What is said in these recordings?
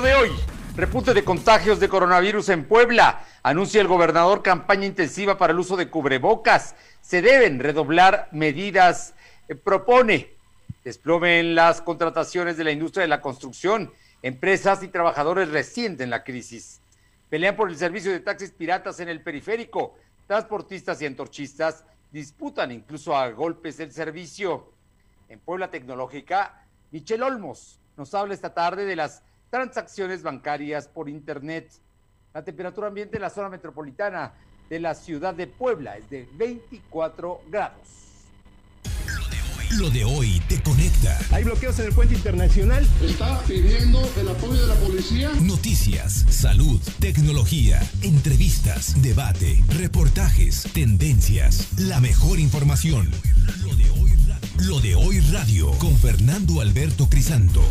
de hoy. Repunte de contagios de coronavirus en Puebla. Anuncia el gobernador campaña intensiva para el uso de cubrebocas. Se deben redoblar medidas. Eh, propone desplome en las contrataciones de la industria de la construcción. Empresas y trabajadores resienten la crisis. Pelean por el servicio de taxis piratas en el periférico. Transportistas y antorchistas disputan incluso a golpes el servicio. En Puebla Tecnológica, Michelle Olmos nos habla esta tarde de las transacciones bancarias por Internet. La temperatura ambiente en la zona metropolitana de la ciudad de Puebla es de 24 grados. Lo de hoy te conecta. Hay bloqueos en el puente internacional. Está pidiendo el apoyo de la policía. Noticias, salud, tecnología, entrevistas, debate, reportajes, tendencias, la mejor información. Lo de hoy, Lo de hoy radio con Fernando Alberto Crisanto.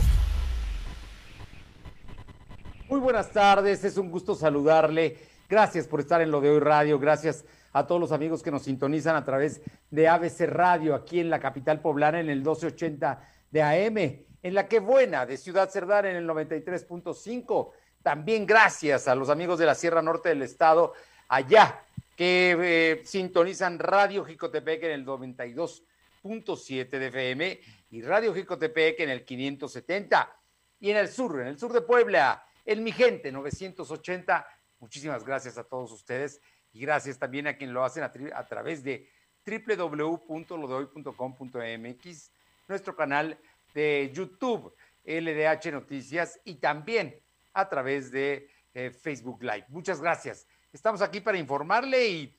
Muy buenas tardes, es un gusto saludarle. Gracias por estar en lo de hoy radio, gracias a todos los amigos que nos sintonizan a través de ABC Radio aquí en la capital poblana en el 1280 de AM, en la que buena de Ciudad Cerdán en el 93.5. También gracias a los amigos de la Sierra Norte del Estado allá que eh, sintonizan Radio Jicotepec en el 92.7 de FM y Radio Jicotepec en el 570 y en el sur, en el sur de Puebla el Mi Gente 980. Muchísimas gracias a todos ustedes y gracias también a quien lo hacen a, través de www.lodehoy.com.mx, nuestro canal de YouTube, LDH Noticias y también a través de eh, Facebook Live. Muchas gracias. Estamos aquí para informarle y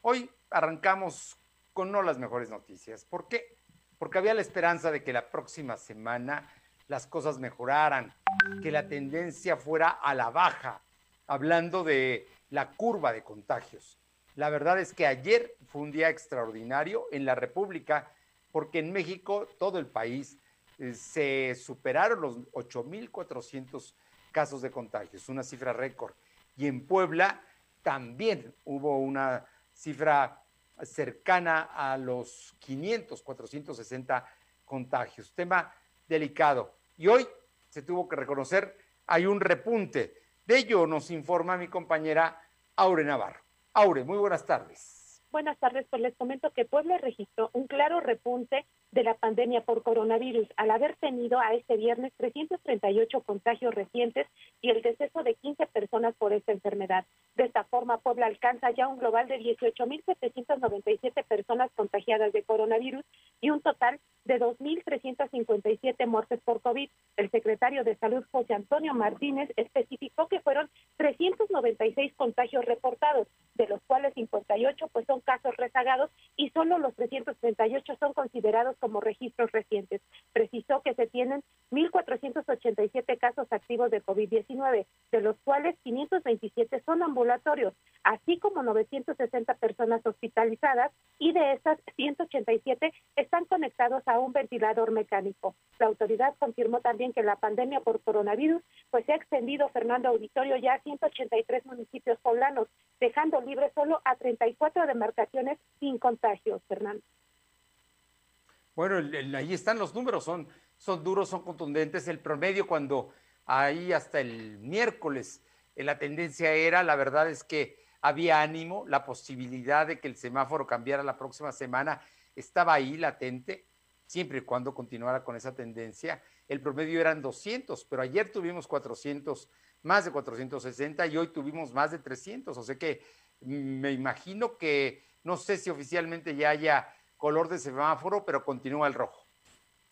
hoy arrancamos con no las mejores noticias. ¿Por qué? Porque había la esperanza de que la próxima semana las cosas mejoraran, que la tendencia fuera a la baja, hablando de la curva de contagios. La verdad es que ayer fue un día extraordinario en la República, porque en México, todo el país, eh, se superaron los 8.400 casos de contagios, una cifra récord. Y en Puebla también hubo una cifra cercana a los 500, 460 contagios. Tema delicado. Y hoy se tuvo que reconocer, hay un repunte. De ello nos informa mi compañera Aure Navarro. Aure, muy buenas tardes. Buenas tardes, pues les comento que Puebla registró un claro repunte de la pandemia por coronavirus al haber tenido a este viernes 338 contagios recientes y el deceso de 15 personas por esta enfermedad. De esta forma, Puebla alcanza ya un global de 18.797 personas contagiadas de coronavirus y un total de 2.357 muertes por COVID. El secretario de Salud, José Antonio Martínez, especificó que fueron 396 contagios reportados, de los cuales 58 pues son casos rezagados y solo los 338 son considerados como registros recientes. Precisó que se tienen 1.487 casos activos de COVID-19, de los cuales 527 son ambulatorios, así como 960 personas hospitalizadas y de estas 187 están conectados a un ventilador mecánico. La autoridad confirmó también que la pandemia por coronavirus pues se ha extendido, Fernando Auditorio, ya a 183 municipios poblanos, dejando libre solo a 34 demarcaciones sin contagios, Fernando. Bueno, ahí están los números, son, son duros, son contundentes. El promedio cuando ahí hasta el miércoles la tendencia era, la verdad es que había ánimo, la posibilidad de que el semáforo cambiara la próxima semana estaba ahí latente, siempre y cuando continuara con esa tendencia. El promedio eran 200, pero ayer tuvimos 400, más de 460 y hoy tuvimos más de 300. O sea que mm, me imagino que no sé si oficialmente ya haya color de semáforo, pero continúa el rojo.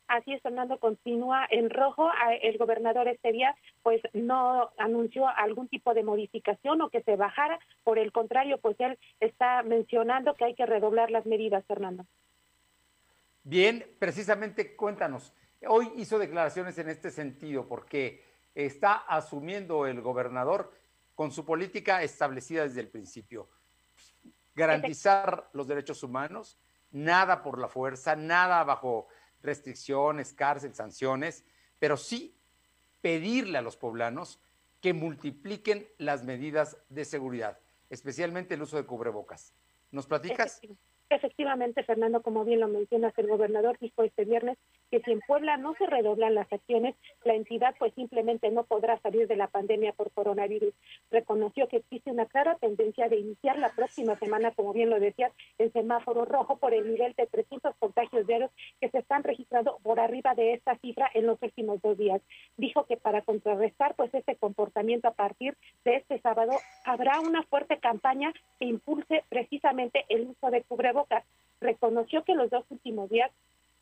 Así es, Fernando, continúa en rojo. El gobernador este día, pues, no anunció algún tipo de modificación o que se bajara. Por el contrario, pues él está mencionando que hay que redoblar las medidas, Fernando. Bien, precisamente cuéntanos. Hoy hizo declaraciones en este sentido porque está asumiendo el gobernador con su política establecida desde el principio. Garantizar los derechos humanos, nada por la fuerza, nada bajo restricciones, cárcel, sanciones, pero sí pedirle a los poblanos que multipliquen las medidas de seguridad, especialmente el uso de cubrebocas. ¿Nos platicas? Efectivamente, Fernando, como bien lo mencionas, el gobernador dijo este viernes que si en Puebla no se redoblan las acciones, la entidad pues simplemente no podrá salir de la pandemia por coronavirus. Reconoció que existe una clara tendencia de iniciar la próxima semana, como bien lo decías, el semáforo rojo por el nivel de 300 contagios diarios que se están registrando por arriba de esta cifra en los últimos dos días. Dijo que para contrarrestar pues este comportamiento a partir de este sábado habrá una fuerte campaña que impulse precisamente el uso de cubrebocas. Reconoció que los dos últimos días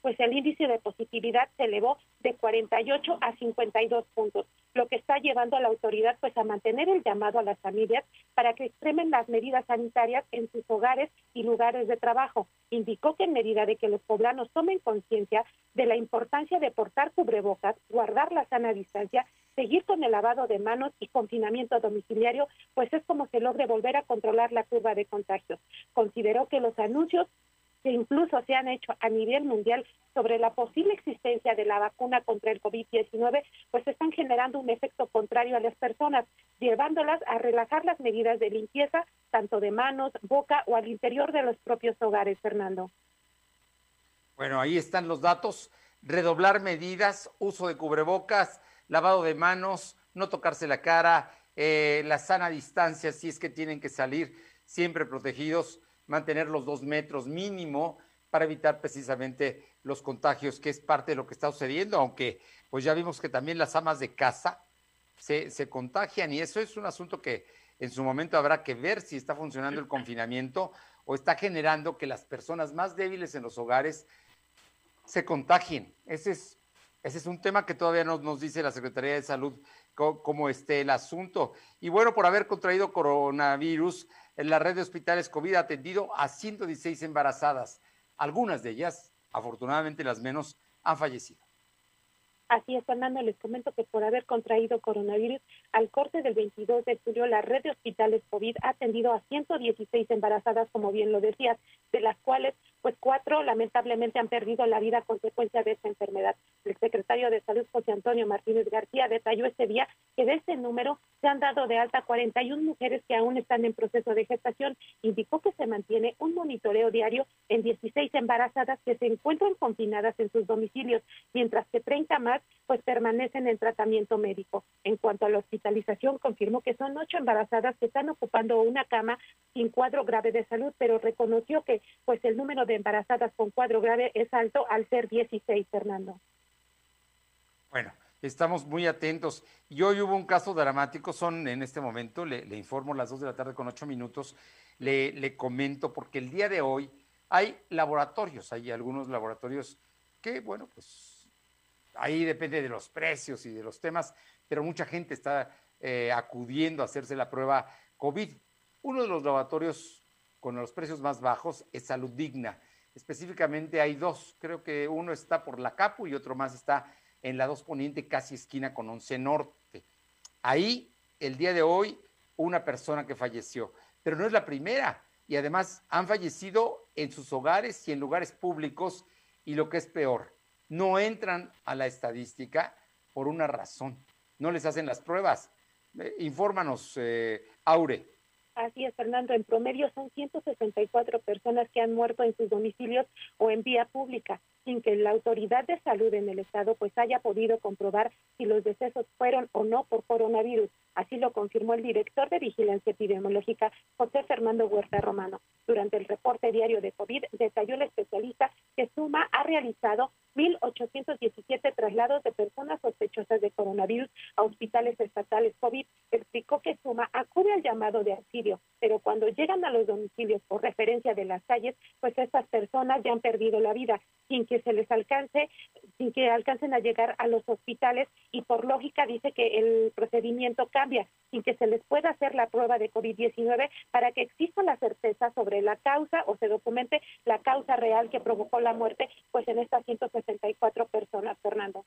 pues el índice de positividad se elevó de 48 a 52 puntos, lo que está llevando a la autoridad pues a mantener el llamado a las familias para que extremen las medidas sanitarias en sus hogares y lugares de trabajo. Indicó que en medida de que los poblanos tomen conciencia de la importancia de portar cubrebocas, guardar la sana distancia, seguir con el lavado de manos y confinamiento domiciliario, pues es como se logre volver a controlar la curva de contagios. Consideró que los anuncios que incluso se han hecho a nivel mundial sobre la posible existencia de la vacuna contra el COVID-19, pues están generando un efecto contrario a las personas, llevándolas a relajar las medidas de limpieza, tanto de manos, boca o al interior de los propios hogares, Fernando. Bueno, ahí están los datos. Redoblar medidas, uso de cubrebocas, lavado de manos, no tocarse la cara, eh, la sana distancia si es que tienen que salir, siempre protegidos mantener los dos metros mínimo para evitar precisamente los contagios, que es parte de lo que está sucediendo, aunque pues ya vimos que también las amas de casa se, se contagian y eso es un asunto que en su momento habrá que ver si está funcionando el confinamiento o está generando que las personas más débiles en los hogares se contagien. Ese es, ese es un tema que todavía no nos dice la Secretaría de Salud cómo esté el asunto. Y bueno, por haber contraído coronavirus, en la red de hospitales COVID ha atendido a 116 embarazadas. Algunas de ellas, afortunadamente las menos, han fallecido. Así es, Fernando, les comento que por haber contraído coronavirus, al corte del 22 de julio, la red de hospitales COVID ha atendido a 116 embarazadas, como bien lo decías, de las cuales pues cuatro lamentablemente han perdido la vida a consecuencia de esta enfermedad. El secretario de Salud, José Antonio Martínez García, detalló este día que de este número han dado de alta 41 mujeres que aún están en proceso de gestación. Indicó que se mantiene un monitoreo diario en 16 embarazadas que se encuentran confinadas en sus domicilios, mientras que 30 más pues permanecen en tratamiento médico. En cuanto a la hospitalización, confirmó que son ocho embarazadas que están ocupando una cama sin cuadro grave de salud, pero reconoció que pues el número de embarazadas con cuadro grave es alto al ser 16, Fernando. Estamos muy atentos. Y hoy hubo un caso dramático, son en este momento, le, informo las 2 de la tarde con 8 minutos, le, le comento, porque el día de hoy hay laboratorios, hay algunos laboratorios que, bueno, pues ahí depende de los precios y de los temas, pero mucha gente está eh, acudiendo a hacerse la prueba COVID. Uno de los laboratorios con los precios más bajos es Salud Digna. Específicamente hay dos, creo que uno está por la Capu y otro más está en la 2 Poniente, casi esquina con 11 Norte. Ahí, el día de hoy, una persona que falleció, pero no es la primera. Y además han fallecido en sus hogares y en lugares públicos y lo que es peor, no entran a la estadística por una razón. No les hacen las pruebas. Eh, infórmanos, eh, Aure. Así es, Fernando. En promedio son 164 personas que han muerto en sus domicilios o en vía pública, sin que la autoridad de salud en el estado pues haya podido comprobar si los decesos fueron o no por coronavirus. Así lo confirmó el director de Vigilancia Epidemiológica, José Fernando Huerta Romano. Durante el reporte diario de COVID, detalló el especialista que Suma ha realizado 1.817 traslados de personas sospechosas de coronavirus a hospitales estatales COVID. Explicó que Suma acude al llamado de auxilio, pero cuando llegan a los domicilios por referencia de las calles, pues estas personas ya han perdido la vida sin que se les alcance, sin que alcancen a llegar a los hospitales y por lógica dice que el procedimiento cambia, sin que se les pueda hacer la prueba de COVID-19 para que exista la certeza sobre la causa o se documente la causa real que provocó la muerte, pues en estas 164 personas, Fernando.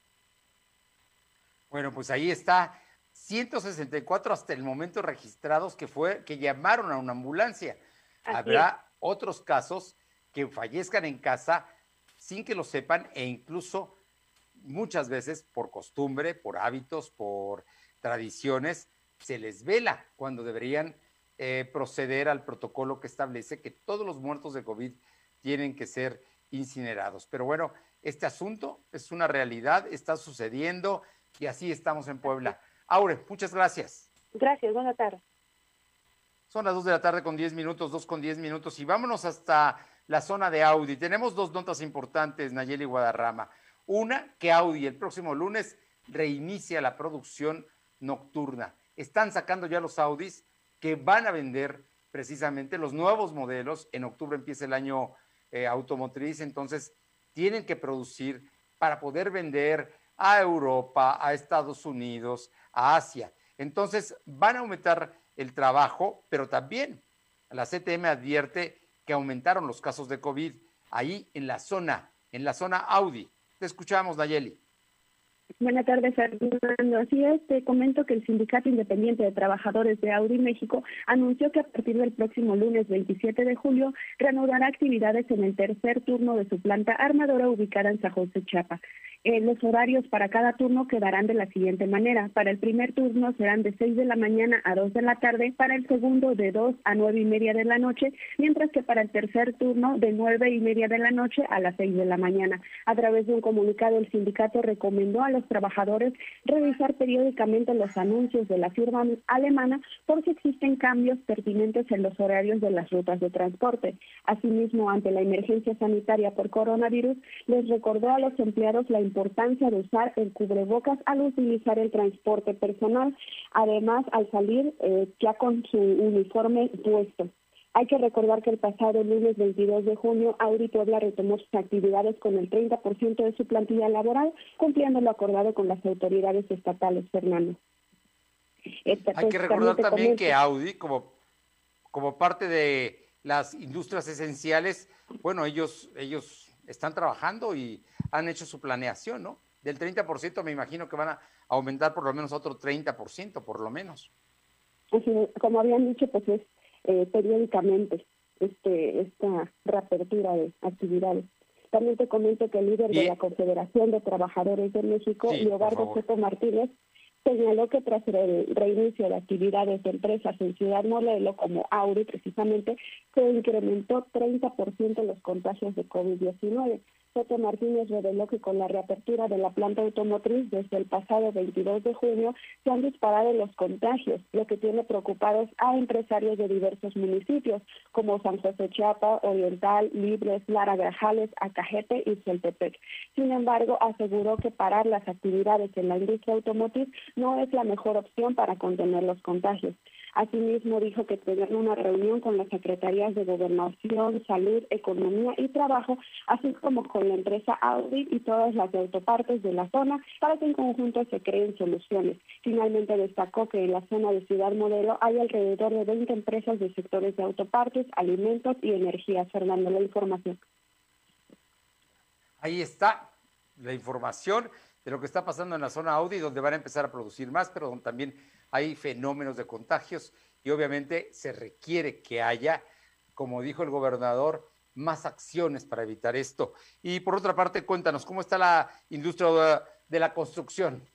Bueno, pues ahí está 164 hasta el momento registrados que fue que llamaron a una ambulancia. Habrá otros casos que fallezcan en casa sin que lo sepan e incluso muchas veces por costumbre, por hábitos, por tradiciones, se les vela cuando deberían eh, proceder al protocolo que establece que todos los muertos de COVID tienen que ser incinerados. Pero bueno, este asunto es una realidad, está sucediendo y así estamos en Puebla. Aure, muchas gracias. Gracias, buena tarde. Son las 2 de la tarde con 10 minutos, 2 con 10 minutos y vámonos hasta la zona de Audi. Tenemos dos notas importantes, Nayeli Guadarrama. Una, que Audi el próximo lunes reinicia la producción nocturna. Están sacando ya los Audis que van a vender precisamente los nuevos modelos. En octubre empieza el año eh, automotriz, entonces tienen que producir para poder vender a Europa, a Estados Unidos, a Asia. Entonces van a aumentar el trabajo, pero también la CTM advierte que aumentaron los casos de COVID ahí en la zona, en la zona Audi. Te escuchamos, Nayeli. Buenas tardes, Fernando. Así es, te comento que el Sindicato Independiente de Trabajadores de Audi México anunció que a partir del próximo lunes 27 de julio reanudará actividades en el tercer turno de su planta armadora ubicada en San José, Chiapas. Eh, los horarios para cada turno quedarán de la siguiente manera. Para el primer turno serán de 6 de la mañana a 2 de la tarde, para el segundo de 2 a 9 y media de la noche, mientras que para el tercer turno de 9 y media de la noche a las 6 de la mañana. A través de un comunicado, el sindicato recomendó a los trabajadores revisar periódicamente los anuncios de la firma alemana por si existen cambios pertinentes en los horarios de las rutas de transporte. Asimismo, ante la emergencia sanitaria por coronavirus, les recordó a los empleados la importancia de usar el cubrebocas al utilizar el transporte personal, además al salir eh, ya con su uniforme puesto. Hay que recordar que el pasado lunes 22 de junio, Audi Puebla retomó sus actividades con el 30% de su plantilla laboral, cumpliendo lo acordado con las autoridades estatales, Fernando. Este, Hay que pues, recordar también que Audi, como, como parte de las industrias esenciales, bueno, ellos, ellos están trabajando y han hecho su planeación, ¿no? Del 30% me imagino que van a aumentar por lo menos otro 30%, por lo menos. como habían dicho, pues es eh, periódicamente este esta reapertura de actividades. También te comento que el líder de la Confederación de Trabajadores de México, Leobardo Soto Martínez, señaló que tras el reinicio de actividades de empresas en Ciudad Modelo, como Audi precisamente, se incrementó 30% los contagios de COVID-19. Soto Martínez reveló que con la reapertura de la planta automotriz desde el pasado 22 de junio se han disparado los contagios, lo que tiene preocupados a empresarios de diversos municipios como San José Chiapa, Oriental, Libres, Lara Grajales, Acajete y Celtepec. Sin embargo, aseguró que parar las actividades en la industria automotriz no es la mejor opción para contener los contagios. Asimismo, dijo que tendrán una reunión con las secretarías de Gobernación, Salud, Economía y Trabajo, así como con la empresa Audi y todas las autopartes de la zona para que en conjunto se creen soluciones. Finalmente destacó que en la zona de Ciudad Modelo hay alrededor de 20 empresas de sectores de autopartes, alimentos y energía. Fernando, la información. Ahí está la información de lo que está pasando en la zona Audi, donde van a empezar a producir más, pero donde también hay fenómenos de contagios y obviamente se requiere que haya, como dijo el gobernador, más acciones para evitar esto. Y por otra parte, cuéntanos, ¿cómo está la industria de la construcción?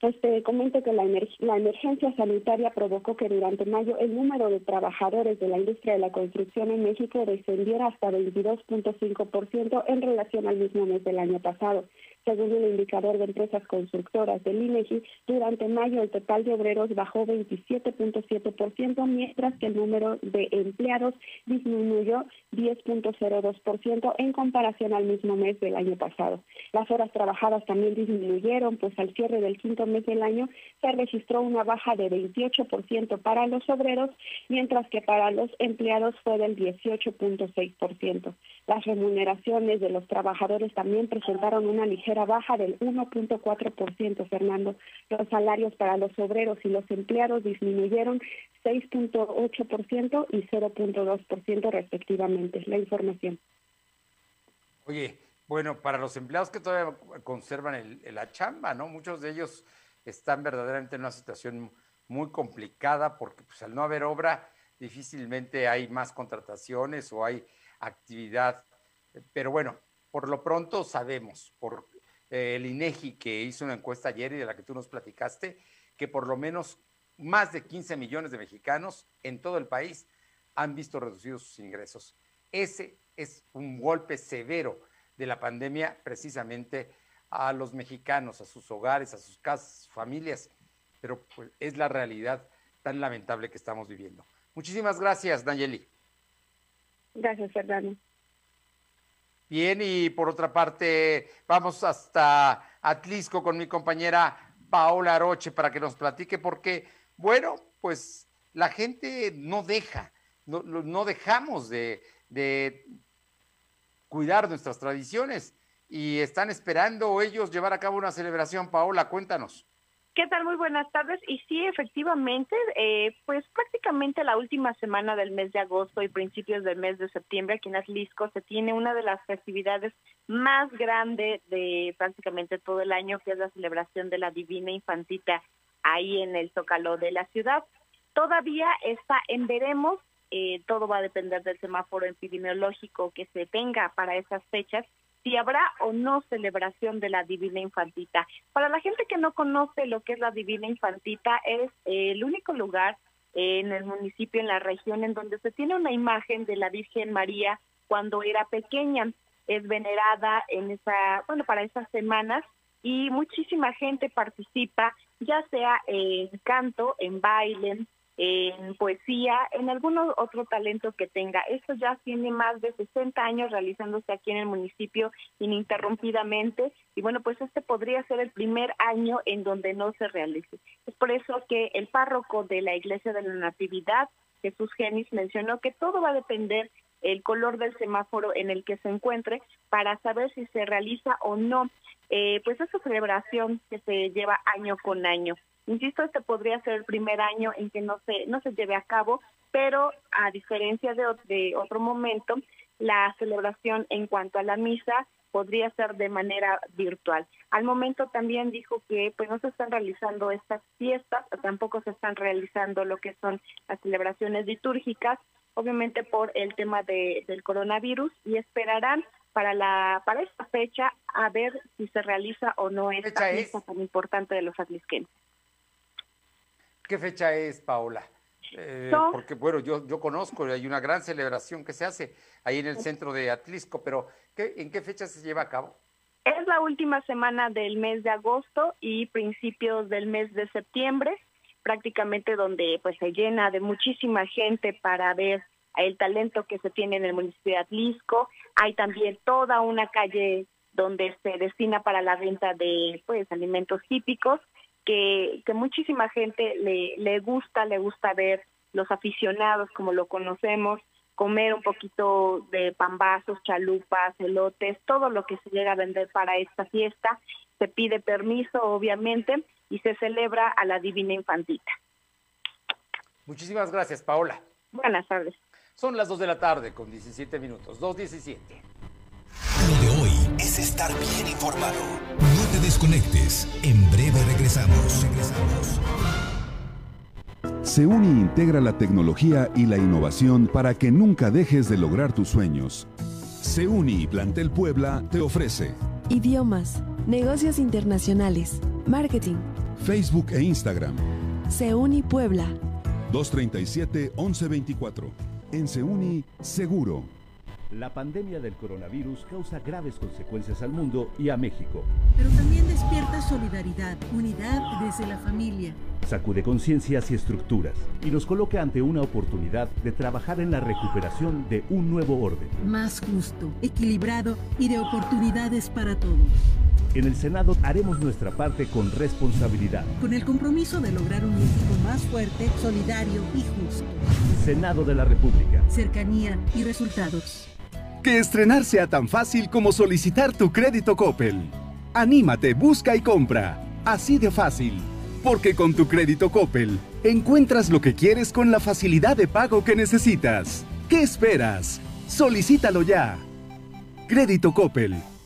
Pues te comento que la, la, emergencia sanitaria provocó que durante mayo el número de trabajadores de la industria de la construcción en México descendiera hasta 22.5% en relación al mismo mes del año pasado. Según el indicador de empresas constructoras del INEGI, durante mayo el total de obreros bajó 27.7%, mientras que el número de empleados disminuyó 10.02% en comparación al mismo mes del año pasado. Las horas trabajadas también disminuyeron, pues al cierre del quinto mes del año se registró una baja de 28% para los obreros, mientras que para los empleados fue del 18.6%. Las remuneraciones de los trabajadores también presentaron una ligera baja del 1.4%, Fernando. Los salarios para los obreros y los empleados disminuyeron 6.8% y 0.2% respectivamente. La información. Oye, bueno, para los empleados que todavía conservan el, la chamba, ¿no? Muchos de ellos están verdaderamente en una situación muy complicada porque pues, al no haber obra difícilmente hay más contrataciones o hay actividad. Pero bueno, por lo pronto sabemos, por eh, el INEGI que hizo una encuesta ayer y de la que tú nos platicaste, que por lo menos más de 15 millones de mexicanos en todo el país han visto reducidos sus ingresos. Ese es un golpe severo de la pandemia precisamente a los mexicanos, a sus hogares, a sus casas, a sus familias, pero pues, es la realidad tan lamentable que estamos viviendo. Muchísimas gracias, Nayeli. Gracias, Fernando. Bien, y por otra parte, vamos hasta Atlisco con mi compañera Paola Aroche para que nos platique, porque, bueno, pues la gente no deja, no, no dejamos de, de cuidar nuestras tradiciones y están esperando ellos llevar a cabo una celebración. Paola, cuéntanos. ¿Qué tal? Muy buenas tardes. Y sí, efectivamente, eh, pues prácticamente la última semana del mes de agosto y principios del mes de septiembre aquí en Atlisco se tiene una de las festividades más grandes de prácticamente todo el año, que es la celebración de la Divina Infantita ahí en el Zócalo de la ciudad. Todavía está en veremos, eh, todo va a depender del semáforo epidemiológico que se tenga para esas fechas si habrá o no celebración de la Divina Infantita. Para la gente que no conoce lo que es la Divina Infantita, es el único lugar en el municipio, en la región, en donde se tiene una imagen de la Virgen María cuando era pequeña. Es venerada en esa, bueno, para esas semanas y muchísima gente participa, ya sea en canto, en baile, en poesía, en algún otro talento que tenga. Esto ya tiene más de 60 años realizándose aquí en el municipio ininterrumpidamente y bueno, pues este podría ser el primer año en donde no se realice. Es por eso que el párroco de la Iglesia de la Natividad, Jesús Genis, mencionó que todo va a depender el color del semáforo en el que se encuentre para saber si se realiza o no eh, pues esa celebración que se lleva año con año. Insisto, este podría ser el primer año en que no se, no se lleve a cabo, pero a diferencia de, de otro momento, la celebración en cuanto a la misa podría ser de manera virtual. Al momento también dijo que pues no se están realizando estas fiestas, tampoco se están realizando lo que son las celebraciones litúrgicas, obviamente por el tema de, del coronavirus y esperarán para la para esta fecha a ver si se realiza o no esta fiesta tan importante de los atlisquenses. ¿Qué fecha es, Paola? Eh, porque, bueno, yo, yo conozco, hay una gran celebración que se hace ahí en el centro de Atlisco, pero ¿en qué fecha se lleva a cabo? Es la última semana del mes de agosto y principios del mes de septiembre, prácticamente donde pues se llena de muchísima gente para ver el talento que se tiene en el municipio de Atlisco. Hay también toda una calle donde se destina para la venta de pues alimentos típicos que, que muchísima gente le, le gusta, le gusta ver los aficionados como lo conocemos, comer un poquito de pambazos, chalupas, elotes, todo lo que se llega a vender para esta fiesta. Se pide permiso, obviamente, y se celebra a la Divina Infantita. Muchísimas gracias, Paola. Buenas tardes. Son las 2 de la tarde con 17 minutos, 2.17. Lo de hoy es estar bien informado. No te desconectes. En breve regresamos. Regresamos. SEUNI integra la tecnología y la innovación para que nunca dejes de lograr tus sueños. SEUNI Plantel Puebla te ofrece idiomas, negocios internacionales, marketing, Facebook e Instagram. SEUNI Puebla 237 1124. En SEUNI Seguro. La pandemia del coronavirus causa graves consecuencias al mundo y a México. Pero también despierta solidaridad, unidad desde la familia. Sacude conciencias y estructuras y nos coloca ante una oportunidad de trabajar en la recuperación de un nuevo orden. Más justo, equilibrado y de oportunidades para todos. En el Senado haremos nuestra parte con responsabilidad. Con el compromiso de lograr un México más fuerte, solidario y justo. Senado de la República. Cercanía y resultados. Que estrenar sea tan fácil como solicitar tu crédito Coppel. Anímate, busca y compra. Así de fácil. Porque con tu crédito Coppel encuentras lo que quieres con la facilidad de pago que necesitas. ¿Qué esperas? Solicítalo ya. Crédito Coppel.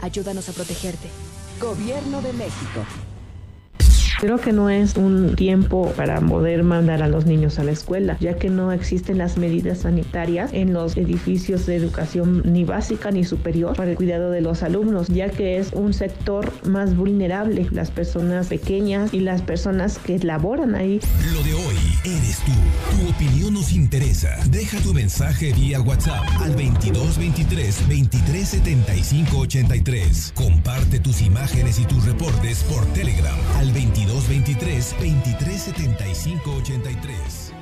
Ayúdanos a protegerte. Gobierno de México. Creo que no es un tiempo para poder mandar a los niños a la escuela, ya que no existen las medidas sanitarias en los edificios de educación ni básica ni superior para el cuidado de los alumnos, ya que es un sector más vulnerable, las personas pequeñas y las personas que laboran ahí. Lo de hoy eres tú. Tu opinión nos interesa. Deja tu mensaje vía WhatsApp al 2223 2375 83. Comparte tus imágenes y tus reportes por Telegram al 22 223 2375 83.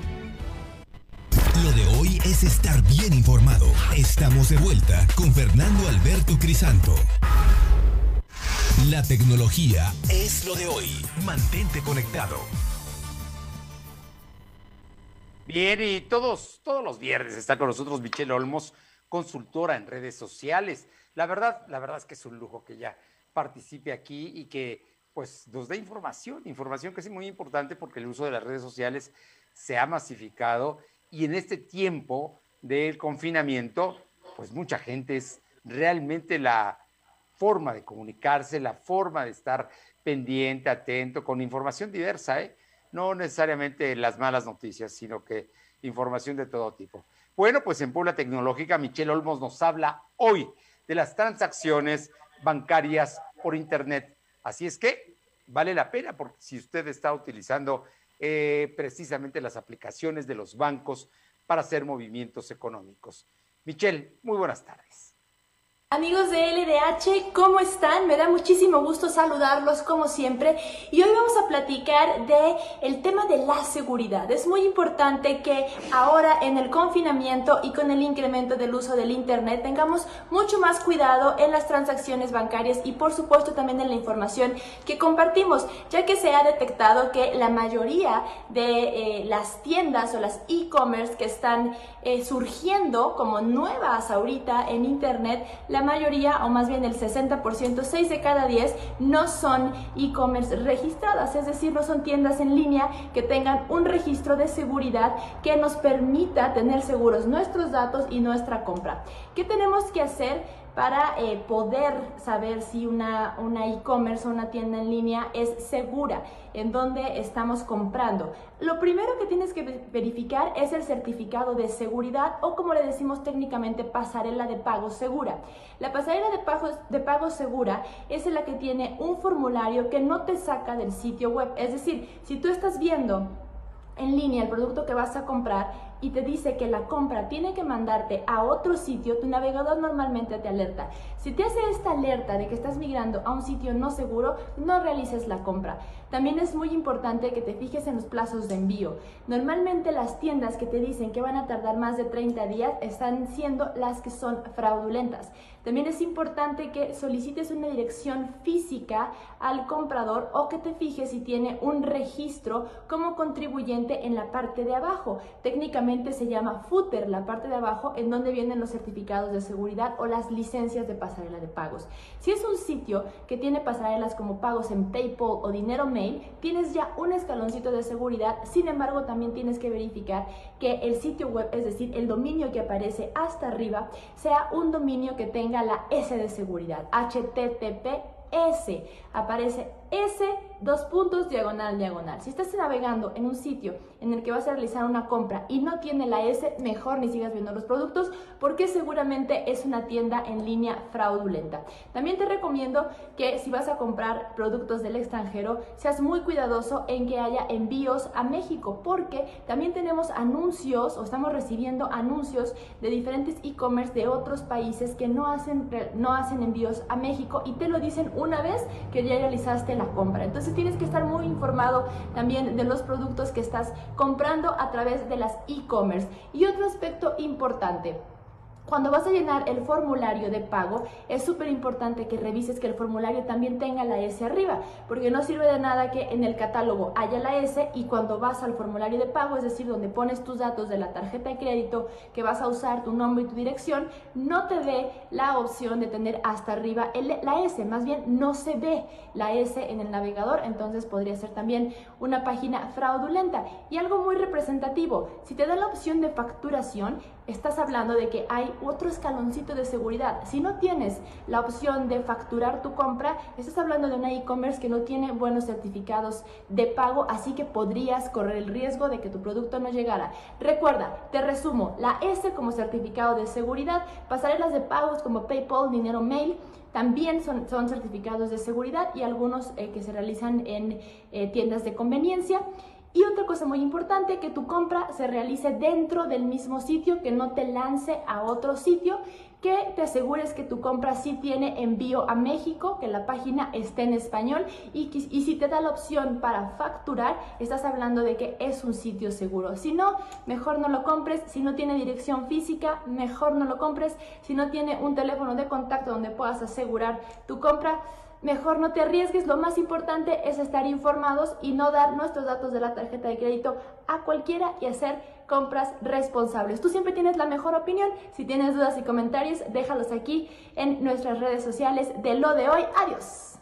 Lo de hoy es estar bien informado. Estamos de vuelta con Fernando Alberto Crisanto. La tecnología es lo de hoy. Mantente conectado. Bien, y todos, todos los viernes está con nosotros Michelle Olmos, consultora en redes sociales. La verdad, la verdad es que es un lujo que ya participe aquí y que pues nos da información, información que es muy importante porque el uso de las redes sociales se ha masificado y en este tiempo del confinamiento, pues mucha gente es realmente la forma de comunicarse, la forma de estar pendiente, atento, con información diversa, ¿eh? no necesariamente las malas noticias, sino que información de todo tipo. Bueno, pues en Puebla Tecnológica, Michelle Olmos nos habla hoy de las transacciones bancarias por Internet. Así es que vale la pena porque si usted está utilizando eh, precisamente las aplicaciones de los bancos para hacer movimientos económicos. Michelle, muy buenas tardes. Amigos de LDH, ¿cómo están? Me da muchísimo gusto saludarlos como siempre y hoy vamos a platicar de el tema de la seguridad. Es muy importante que ahora en el confinamiento y con el incremento del uso del internet tengamos mucho más cuidado en las transacciones bancarias y por supuesto también en la información que compartimos, ya que se ha detectado que la mayoría de eh, las tiendas o las e-commerce que están eh, surgiendo como nuevas ahorita en internet, la mayoría, o más bien el 60%, 6 de cada 10, no son e-commerce registradas, es decir, no son tiendas en línea que tengan un registro de seguridad que nos permita tener seguros nuestros datos y nuestra compra. ¿Qué tenemos que hacer? Para eh, poder saber si una e-commerce o una tienda en línea es segura, en donde estamos comprando. Lo primero que tienes que verificar es el certificado de seguridad o como le decimos técnicamente pasarela de pago segura. La pasarela de pago, de pago segura es la que tiene un formulario que no te saca del sitio web. Es decir, si tú estás viendo en línea el producto que vas a comprar y te dice que la compra tiene que mandarte a otro sitio, tu navegador normalmente te alerta. Si te hace esta alerta de que estás migrando a un sitio no seguro, no realices la compra. También es muy importante que te fijes en los plazos de envío. Normalmente las tiendas que te dicen que van a tardar más de 30 días están siendo las que son fraudulentas. También es importante que solicites una dirección física al comprador o que te fijes si tiene un registro como contribuyente en la parte de abajo. Técnicamente se llama footer, la parte de abajo, en donde vienen los certificados de seguridad o las licencias de pasarela de pagos. Si es un sitio que tiene pasarelas como pagos en PayPal o dinero mail, tienes ya un escaloncito de seguridad. Sin embargo, también tienes que verificar que el sitio web, es decir, el dominio que aparece hasta arriba, sea un dominio que tenga la S de seguridad, HTTPS. Aparece S dos puntos, diagonal, diagonal. Si estás navegando en un sitio en el que vas a realizar una compra y no tiene la S, mejor ni sigas viendo los productos porque seguramente es una tienda en línea fraudulenta. También te recomiendo que si vas a comprar productos del extranjero, seas muy cuidadoso en que haya envíos a México porque también tenemos anuncios o estamos recibiendo anuncios de diferentes e-commerce de otros países que no hacen, no hacen envíos a México y te lo dicen una vez que ya realizaste la compra. Entonces tienes que estar muy informado también de los productos que estás comprando a través de las e-commerce. Y otro aspecto importante, cuando vas a llenar el formulario de pago, es súper importante que revises que el formulario también tenga la S arriba, porque no sirve de nada que en el catálogo haya la S y cuando vas al formulario de pago, es decir, donde pones tus datos de la tarjeta de crédito que vas a usar, tu nombre y tu dirección, no te dé la opción de tener hasta arriba la S, más bien no se ve la S en el navegador, entonces podría ser también una página fraudulenta. Y algo muy representativo, si te da la opción de facturación, estás hablando de que hay otro escaloncito de seguridad. Si no tienes la opción de facturar tu compra, estás hablando de una e-commerce que no tiene buenos certificados de pago, así que podrías correr el riesgo de que tu producto no llegara. Recuerda, te resumo, la S como certificado de seguridad, pasarelas de pagos como PayPal, dinero mail, también son, son certificados de seguridad y algunos eh, que se realizan en eh, tiendas de conveniencia. Y otra cosa muy importante, que tu compra se realice dentro del mismo sitio, que no te lance a otro sitio, que te asegures que tu compra sí tiene envío a México, que la página esté en español y, y si te da la opción para facturar, estás hablando de que es un sitio seguro. Si no, mejor no lo compres. Si no tiene dirección física, mejor no lo compres. Si no tiene un teléfono de contacto donde puedas asegurar tu compra, mejor no te arriesgues. Lo más importante es estar informados y no dar nuestros datos de la tarjeta de crédito a cualquiera y hacer compras responsables. Tú siempre tienes la mejor opinión. Si tienes dudas y comentarios, déjalos aquí en nuestras redes sociales de lo de hoy. Adiós.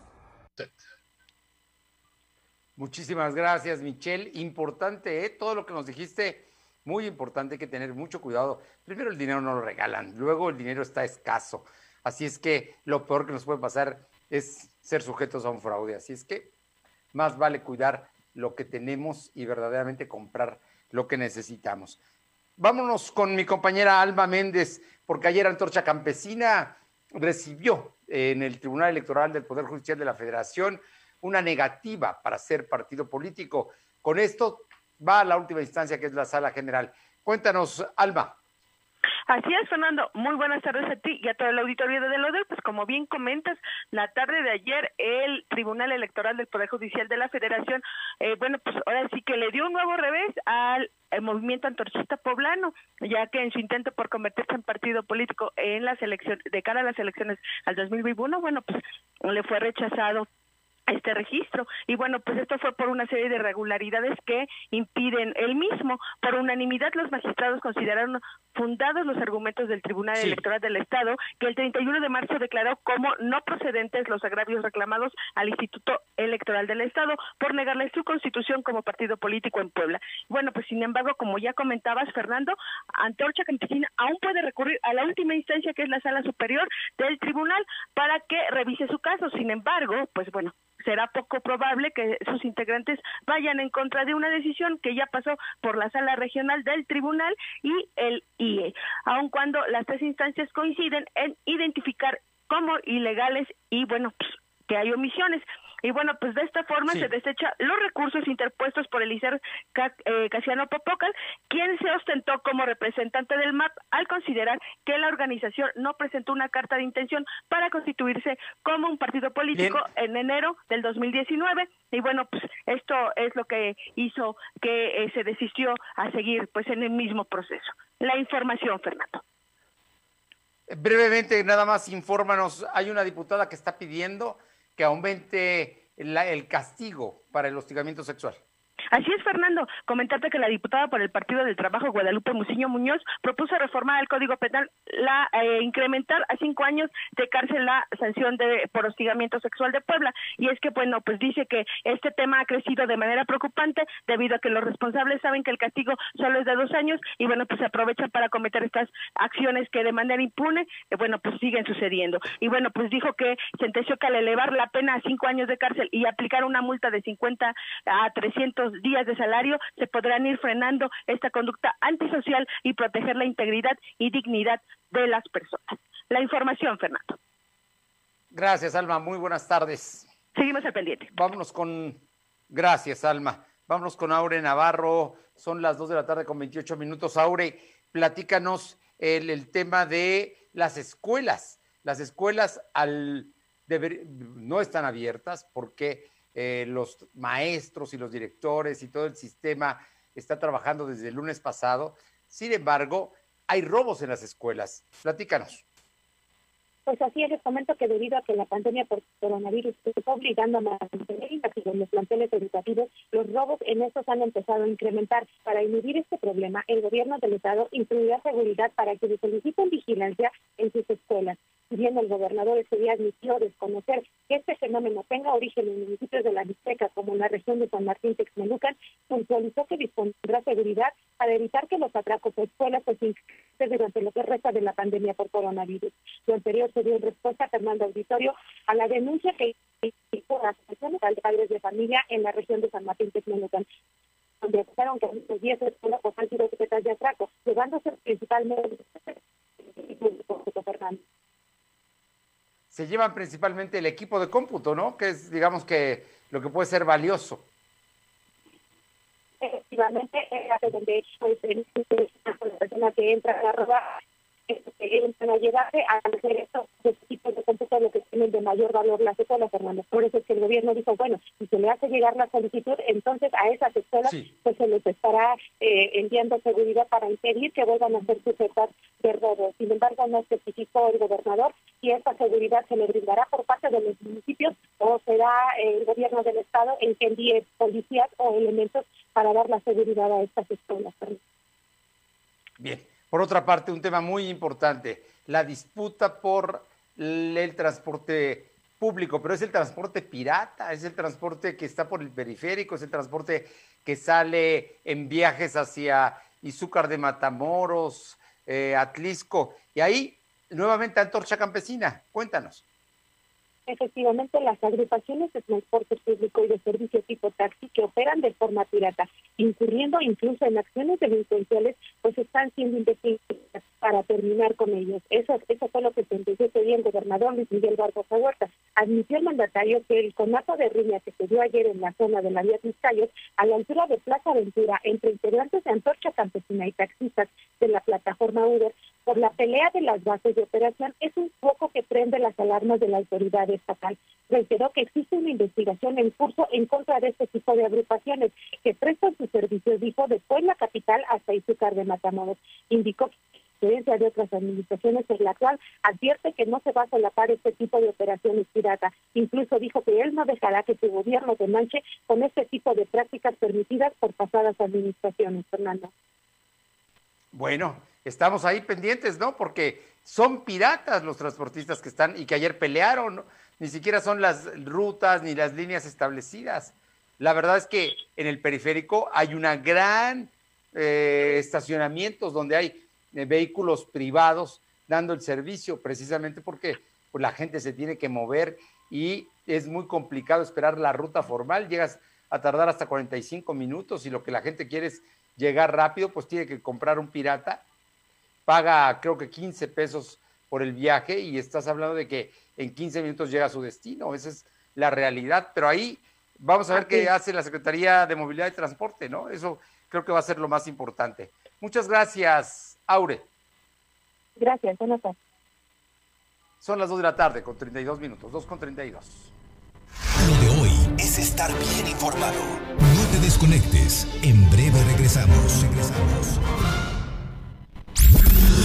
Muchísimas gracias, Michelle. Importante, ¿eh? Todo lo que nos dijiste, muy importante, hay que tener mucho cuidado. Primero, el dinero no lo regalan, luego el dinero está escaso. Así es que lo peor que nos puede pasar es ser sujetos a un fraude. Así es que más vale cuidar lo que tenemos y verdaderamente comprar lo que necesitamos. Vámonos con mi compañera Alba Méndez, porque ayer Antorcha Campesina recibió en el Tribunal Electoral del Poder Judicial de la Federación una negativa para ser partido político. Con esto va a la última instancia, que es la Sala General. Cuéntanos, Alba. Así es, Fernando. Muy buenas tardes a ti y a todo el auditorio de Delodel. Pues como bien comentas, la tarde de ayer el Tribunal Electoral del Poder Judicial de la Federación, eh, bueno, pues ahora sí que le dio un nuevo revés al movimiento antorchista poblano, ya que en su intento por convertirse en partido político en las elecciones, de cara a las elecciones al 2021, bueno, pues le fue rechazado este registro. Y bueno, pues esto fue por una serie de irregularidades que impiden el mismo. Por unanimidad, los magistrados consideraron fundados los argumentos del Tribunal Electoral del Estado, que el 31 de marzo declaró como no procedentes los agravios reclamados al Instituto Electoral del Estado por negarle su constitución como partido político en Puebla. Bueno, pues sin embargo, como ya comentabas, Fernando, Antorcha Campesina aún puede recurrir a la última instancia, que es la Sala Superior del Tribunal, para que revise su caso. Sin embargo, pues bueno, será poco probable que sus integrantes vayan en contra de una decisión que ya pasó por la sala regional del tribunal y el IE, aun cuando las tres instancias coinciden en identificar como ilegales y bueno, pues, que hay omisiones. Y bueno, pues de esta forma se desecha los recursos interpuestos por Elícer eh, Casiano Popocal, quien se ostentó como representante del MAP al considerar que la organización no presentó una carta de intención para constituirse como un partido político en enero del 2019. Y bueno, pues esto es lo que hizo que eh, se desistió a seguir pues en el mismo proceso. La información, Fernando. Brevemente, nada más infórmanos, hay una diputada que está pidiendo que aumente el castigo para el hostigamiento sexual. Así es, Fernando. Comentarte que la diputada por el Partido del Trabajo, Guadalupe Muciño Muñoz, propuso reformar el Código Penal, la eh, incrementar a cinco años de cárcel la sanción de por hostigamiento sexual de Puebla. Y es que, bueno, pues dice que este tema ha crecido de manera preocupante debido a que los responsables saben que el castigo solo es de dos años y, bueno, pues se aprovechan para cometer estas acciones que de manera impune, eh, bueno, pues siguen sucediendo. Y, bueno, pues dijo que sentenció que al elevar la pena a cinco años de cárcel y aplicar una multa de 50 a 300 días de salario se podrán ir frenando esta conducta antisocial y proteger la integridad y dignidad de las personas. La información, Fernando. Gracias, Alma. Muy buenas tardes. Seguimos al pendiente. Vámonos con. Gracias, Alma. Vámonos con Aure Navarro. Son las 2 de la tarde con 28 minutos. Aure, platícanos el, el tema de las escuelas. Las escuelas al deber, no están abiertas porque eh, los maestros y los directores y todo el sistema está trabajando desde el lunes pasado. Sin embargo, hay robos en las escuelas. Platícanos. Pues así es, les comento que debido a que la pandemia por coronavirus está obligando a mantener en los planteles educativos, los robos en estos han empezado a incrementar. Para inhibir este problema, el gobierno del Estado incluirá seguridad para que soliciten vigilancia en sus escuelas. Bien el gobernador ese día admitió desconocer que este fenómeno tenga origen en municipios de la Mixteca, como en la región de San Martín Texmelucan, puntualizó que dispondrá seguridad para evitar que los atracos a escuelas se transporte durante lo que resta de la pandemia por coronavirus. Lo anterior se dio en respuesta a Fernando Auditorio a la denuncia que hizo la Asociación de Padres de Familia en la región de San Martín Texmelucan donde acusaron que los 10 escuelas pues, han sido secretarias de atraco, llevándose principalmente se llevan principalmente el equipo de cómputo, ¿no? Que es, digamos que, lo que puede ser valioso. Efectivamente, es donde pues, la persona que entra a robar empiezan a llevarse a hacer estos tipos de cómputos lo que tienen de mayor valor las escuelas, hermanos. Por eso es que el gobierno dijo, bueno, si se le hace llegar la solicitud, entonces a esas escuelas pues se les estará eh, enviando seguridad para impedir que vuelvan a ser sujetas de robo. Sin embargo, no especificó el gobernador si esta seguridad se le brindará por parte de los municipios o será el gobierno del estado el que envíe policías o elementos para dar la seguridad a estas escuelas. Bien. Por otra parte, un tema muy importante, la disputa por el transporte público, pero es el transporte pirata, es el transporte que está por el periférico, es el transporte que sale en viajes hacia Izúcar de Matamoros, eh, Atlisco, y ahí nuevamente Antorcha Campesina. Cuéntanos. Efectivamente, las agrupaciones de transporte público y de servicio tipo taxi que operan de forma pirata, incurriendo incluso en acciones delincuenciales, pues están siendo investigadas para terminar con ellos. Eso, eso fue lo que sentenció ese día el gobernador Miguel Barbosa Huerta. Admitió el mandatario que el conato de riña que se dio ayer en la zona de la vía Tizcayos, a la altura de Plaza Aventura, entre integrantes de Antorcha Campesina y taxistas de la plataforma Uber, por la pelea de las bases de operación es un foco que prende las alarmas de la autoridad estatal. Reiteró que existe una investigación en curso en contra de este tipo de agrupaciones que prestan sus servicios, dijo, de Puebla Capital hasta Izúcar de Matamoros. Indicó que de otras administraciones en la cual advierte que no se va a solapar este tipo de operaciones pirata. Incluso dijo que él no dejará que su gobierno se manche con este tipo de prácticas permitidas por pasadas administraciones, Fernando. Bueno, estamos ahí pendientes, ¿no? Porque son piratas los transportistas que están y que ayer pelearon, ¿no? ni siquiera son las rutas ni las líneas establecidas. La verdad es que en el periférico hay una gran eh, estacionamientos donde hay eh, vehículos privados dando el servicio, precisamente porque pues, la gente se tiene que mover y es muy complicado esperar la ruta formal. Llegas a tardar hasta 45 minutos y lo que la gente quiere es llegar rápido, pues tiene que comprar un pirata paga creo que 15 pesos por el viaje y estás hablando de que en 15 minutos llega a su destino. Esa es la realidad. Pero ahí vamos a ver qué hace la Secretaría de Movilidad y Transporte, ¿no? Eso creo que va a ser lo más importante. Muchas gracias, Aure. Gracias, buenas Son las 2 de la tarde con 32 minutos, 2 con 32. Lo de hoy es estar bien informado. No te desconectes. En breve regresamos. Regresamos.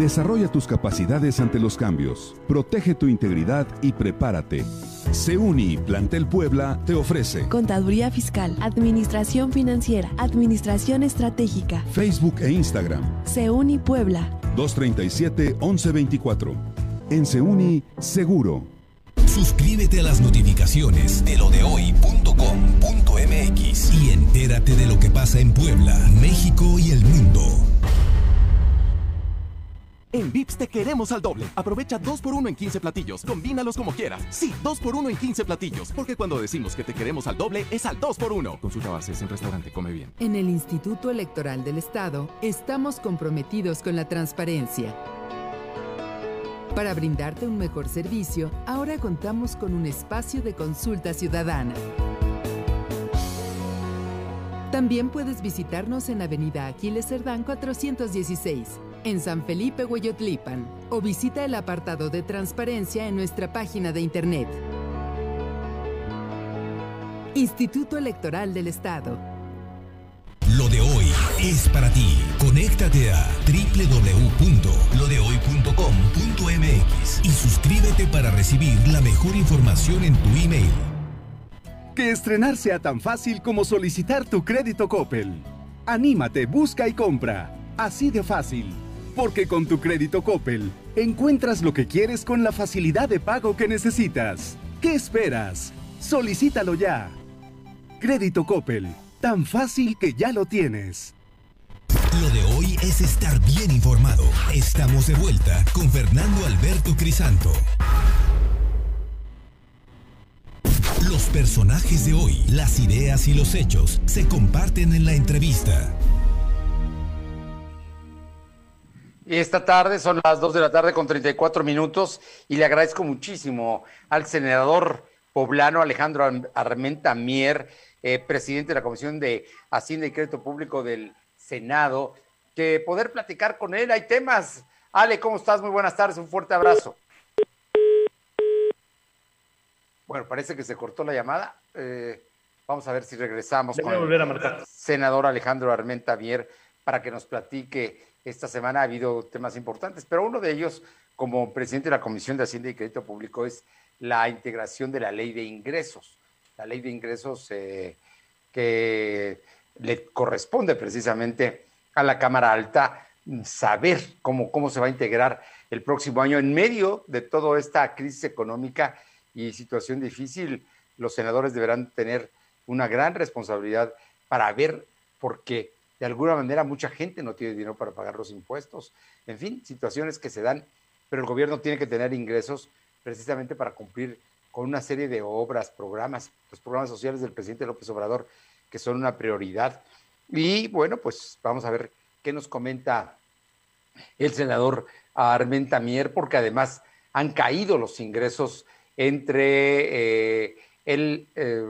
Desarrolla tus capacidades ante los cambios. Protege tu integridad y prepárate. Seuni Plantel Puebla te ofrece Contaduría Fiscal, Administración Financiera, Administración Estratégica, Facebook e Instagram. Seuni Puebla. 237-1124. En Seuni, seguro. Suscríbete a las notificaciones de lodehoy.com.mx y entérate de lo que pasa en Puebla, México y el mundo. En Vips te queremos al doble. Aprovecha 2x1 en 15 platillos. Combínalos como quieras. Sí, 2x1 en 15 platillos. Porque cuando decimos que te queremos al doble, es al 2x1. Consulta bases en restaurante Come Bien. En el Instituto Electoral del Estado, estamos comprometidos con la transparencia. Para brindarte un mejor servicio, ahora contamos con un espacio de consulta ciudadana. También puedes visitarnos en Avenida Aquiles Cerdán 416 en San Felipe Hueyotlipan o visita el apartado de transparencia en nuestra página de internet. Instituto Electoral del Estado. Lo de hoy es para ti. Conéctate a www.lodehoy.com.mx y suscríbete para recibir la mejor información en tu email. Que estrenar sea tan fácil como solicitar tu crédito Coppel. Anímate, busca y compra. Así de fácil. Porque con tu crédito Coppel encuentras lo que quieres con la facilidad de pago que necesitas. ¿Qué esperas? Solicítalo ya. Crédito Coppel, tan fácil que ya lo tienes. Lo de hoy es estar bien informado. Estamos de vuelta con Fernando Alberto Crisanto. Los personajes de hoy, las ideas y los hechos se comparten en la entrevista. Esta tarde son las 2 de la tarde con 34 minutos y le agradezco muchísimo al senador poblano Alejandro Armenta Mier, eh, presidente de la Comisión de Hacienda y Crédito Público del Senado, que poder platicar con él. Hay temas. Ale, ¿cómo estás? Muy buenas tardes, un fuerte abrazo. Bueno, parece que se cortó la llamada. Eh, vamos a ver si regresamos con volver a marcar. senador Alejandro Armenta Mier para que nos platique. Esta semana ha habido temas importantes, pero uno de ellos, como presidente de la Comisión de Hacienda y Crédito Público, es la integración de la ley de ingresos. La ley de ingresos eh, que le corresponde precisamente a la Cámara Alta saber cómo, cómo se va a integrar el próximo año en medio de toda esta crisis económica y situación difícil. Los senadores deberán tener una gran responsabilidad para ver por qué de alguna manera mucha gente no tiene dinero para pagar los impuestos. En fin, situaciones que se dan, pero el gobierno tiene que tener ingresos precisamente para cumplir con una serie de obras, programas, los programas sociales del presidente López Obrador, que son una prioridad. Y bueno, pues vamos a ver qué nos comenta el senador Armenta Mier, porque además han caído los ingresos entre eh, el, eh,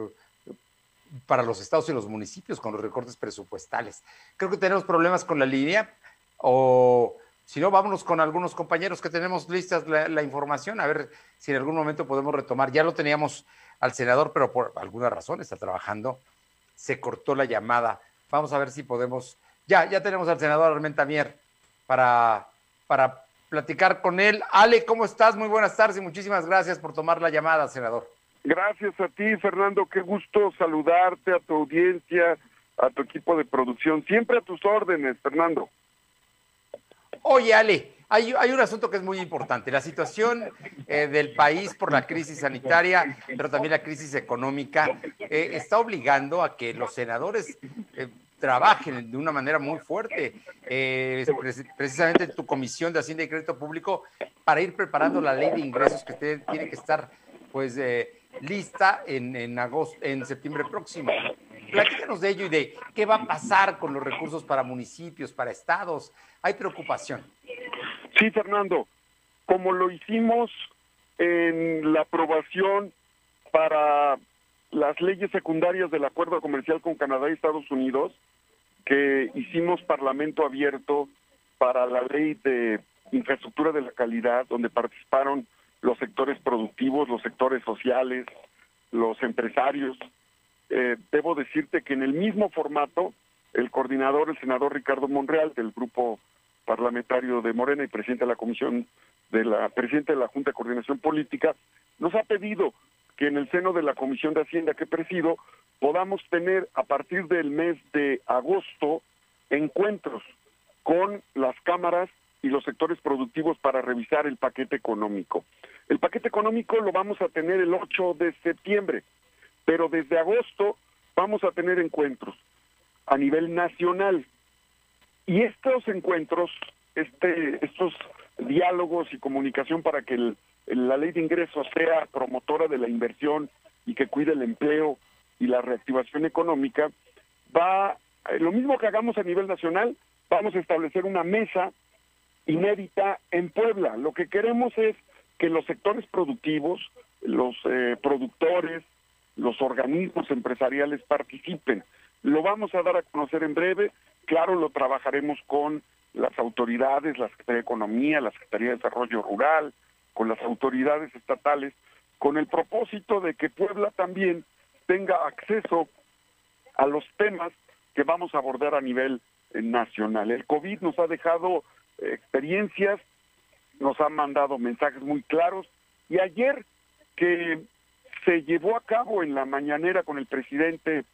para los estados y los municipios con los recortes presupuestales. Creo que tenemos problemas con la línea o si no, vámonos con algunos compañeros que tenemos listas la, información, a ver si en algún momento podemos retomar. Ya lo teníamos al senador, pero por alguna razón está trabajando. Se cortó la llamada. Vamos a ver si podemos. Ya, ya tenemos al senador Armenta Mier para, para platicar con él. Ale, ¿cómo estás? Muy buenas tardes y muchísimas gracias por tomar la llamada, senador. Gracias a ti, Fernando. Qué gusto saludarte, a tu audiencia, a tu equipo de producción. Siempre a tus órdenes, Fernando. Oye, Ale, hay, un asunto que es muy importante, la situación eh, del país por la crisis sanitaria, pero también la crisis económica, eh, está obligando a que los senadores eh, trabajen de una manera muy fuerte, precisamente en tu comisión de Hacienda y Crédito Público, para ir preparando la ley de ingresos que tiene que estar pues lista en, en, agosto, en septiembre próximo. Platícanos de ello y de qué va a pasar con los recursos para municipios, para estados. Hay preocupación. Sí, Fernando. Como lo hicimos en la aprobación para las leyes secundarias del acuerdo comercial con Canadá y Estados Unidos, que hicimos parlamento abierto para la ley de infraestructura de la calidad, donde participaron los sectores productivos, los sectores sociales, los empresarios, eh, debo decirte que en el mismo formato, el coordinador, el senador Ricardo Monreal, del grupo parlamentario de Morena y presidente de la comisión de la de la Junta de Coordinación Política, nos ha pedido que en el seno de la Comisión de Hacienda que presido podamos tener a partir del mes de agosto encuentros con las cámaras y los sectores productivos para revisar el paquete económico. El paquete económico lo vamos a tener el 8 de septiembre pero desde agosto vamos a tener encuentros a nivel nacional. Y estos encuentros, este, estos diálogos y comunicación para que la ley de ingresos sea promotora de la inversión y que cuide el empleo y la reactivación económica, va, lo mismo que hagamos a nivel nacional, vamos a establecer una mesa inédita en Puebla. Lo que queremos es que los sectores productivos, los eh, productores, los organismos empresariales participen. Lo vamos a dar a conocer en breve, claro, lo trabajaremos con las autoridades, la Secretaría de Economía, la Secretaría de Desarrollo Rural, con las autoridades estatales, con el propósito de que Puebla también tenga acceso a los temas que vamos a abordar a nivel nacional. El COVID nos ha dejado experiencias, nos ha mandado mensajes muy claros. Y ayer que se llevó a cabo en la mañanera con el presidente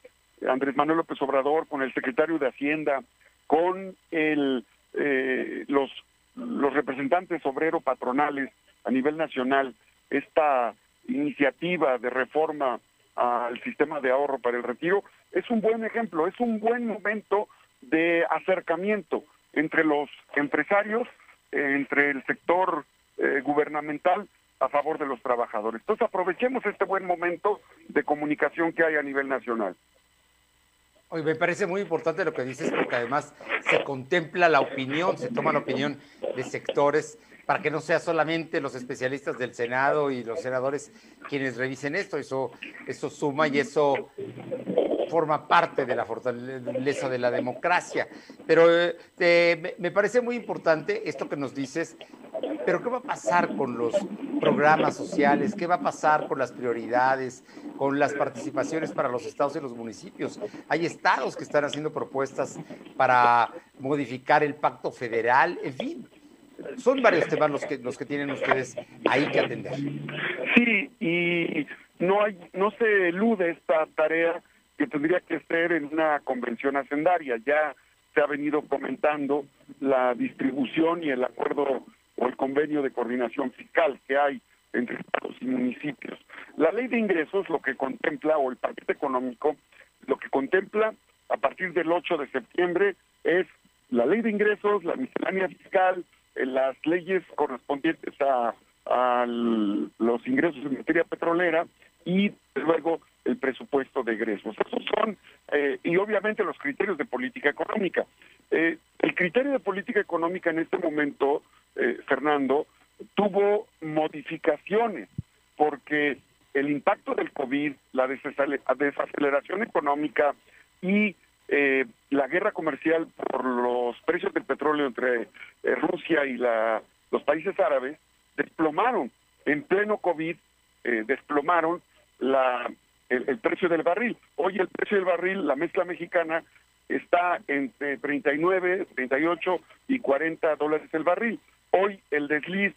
Andrés Manuel López Obrador, con el secretario de Hacienda, con el, eh, los, los representantes obrero patronales a nivel nacional, esta iniciativa de reforma al sistema de ahorro para el retiro, es un buen ejemplo, es un buen momento de acercamiento entre los empresarios, entre el sector eh, gubernamental a favor de los trabajadores. Entonces aprovechemos este buen momento de comunicación que hay a nivel nacional. Hoy me parece muy importante lo que dices porque además se contempla la opinión, se toma la opinión de sectores para que no sea solamente los especialistas del Senado y los senadores quienes revisen esto, eso, eso suma y eso forma parte de la fortaleza de la democracia. Pero eh, me parece muy importante esto que nos dices, pero ¿qué va a pasar con los programas sociales? ¿Qué va a pasar con las prioridades, con las participaciones para los estados y los municipios? Hay estados que están haciendo propuestas para modificar el pacto federal, en fin son varios temas los que los que tienen ustedes ahí que atender. Sí, y no hay no se elude esta tarea que tendría que ser en una convención hacendaria. Ya se ha venido comentando la distribución y el acuerdo o el convenio de coordinación fiscal que hay entre estados y municipios. La ley de ingresos lo que contempla, o el paquete económico, lo que contempla a partir del 8 de septiembre es la ley de ingresos, la miscelánea fiscal, las leyes correspondientes a, los ingresos en materia petrolera y luego el presupuesto de egresos. Esos son, eh, y obviamente los criterios de política económica. Eh, el criterio de política económica en este momento, eh, Fernando, tuvo modificaciones porque el impacto del COVID, la desaceleración económica y eh, la guerra comercial por los precios del petróleo entre eh, Rusia y la, los países árabes desplomaron en pleno COVID, eh, desplomaron la, el, precio del barril. Hoy el precio del barril, la mezcla mexicana, está entre 39, 38 y 40 dólares el barril. Hoy el desliz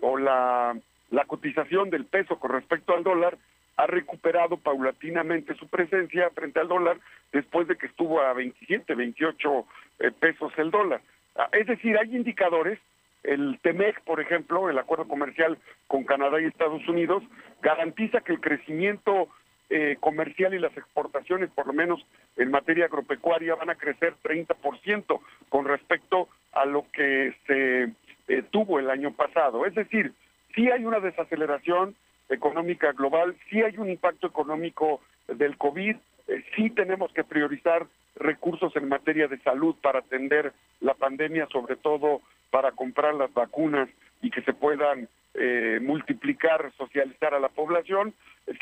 o la, la cotización del peso con respecto al dólar ha recuperado paulatinamente su presencia frente al dólar después de que estuvo a 27, 28 eh, pesos el dólar. Ah, es decir, hay indicadores, el TEMEC, por ejemplo, el acuerdo comercial con Canadá y Estados Unidos, garantiza que el crecimiento eh, comercial y las exportaciones, por lo menos en materia agropecuaria, van a crecer 30% con respecto a lo que se eh, tuvo el año pasado. Es decir, sí hay una desaceleración, económica global, sí hay un impacto económico del COVID, eh, sí tenemos que priorizar recursos en materia de salud para atender la pandemia, sobre todo para comprar las vacunas y que se puedan eh, multiplicar, socializar a la población.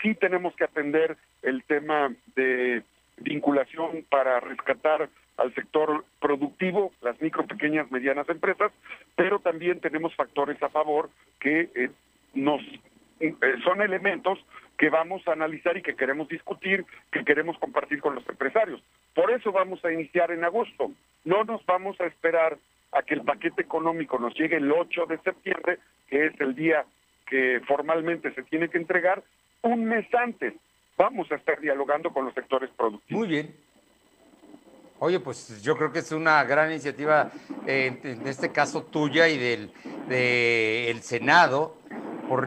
Sí tenemos que atender el tema de vinculación para rescatar al sector productivo, las micro, pequeñas, medianas empresas, pero también tenemos factores a favor que eh, nos eh, son elementos que vamos a analizar y que queremos discutir, que queremos compartir con los empresarios. Por eso vamos a iniciar en agosto. No nos vamos a esperar a que el paquete económico nos llegue el 8 de septiembre, que es el día que formalmente se tiene que entregar, un mes antes. Vamos a estar dialogando con los sectores productivos. Muy bien. Oye, pues yo creo que es una gran iniciativa, eh, en este caso tuya y del de Senado,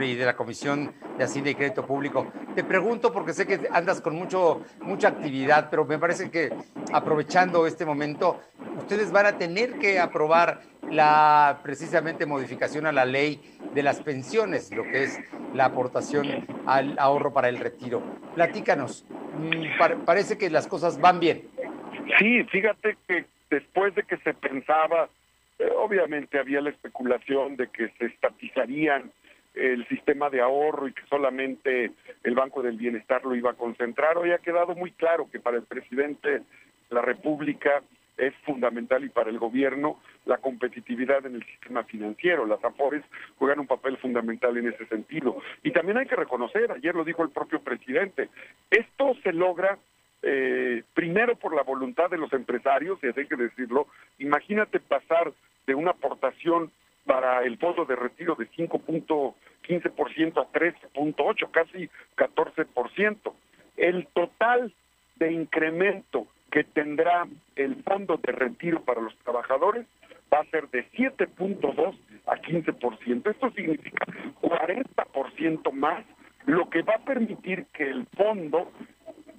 y de la Comisión de Hacienda y Crédito Público. Te pregunto porque sé que andas con mucho, mucha actividad, pero me parece que aprovechando este momento, ustedes van a tener que aprobar la precisamente modificación a la ley de las pensiones, lo que es la aportación al ahorro para el retiro. Platícanos, mm, parece que las cosas van bien. Sí, fíjate que después de que se pensaba, eh, obviamente había la especulación de que se estatizarían el sistema de ahorro y que solamente el Banco del Bienestar lo iba a concentrar. Hoy ha quedado muy claro que para el presidente de la República es fundamental y para el gobierno la competitividad en el sistema financiero. Las AFORES juegan un papel fundamental en ese sentido. Y también hay que reconocer, ayer lo dijo el propio presidente, esto se logra eh, primero por la voluntad de los empresarios, y hay que decirlo, imagínate pasar de una aportación para el fondo de retiro de 5.15% a 13.8, casi 14%. El total de incremento que tendrá el fondo de retiro para los trabajadores va a ser de 7.2 a 15%. Esto significa 40% más, lo que va a permitir que el fondo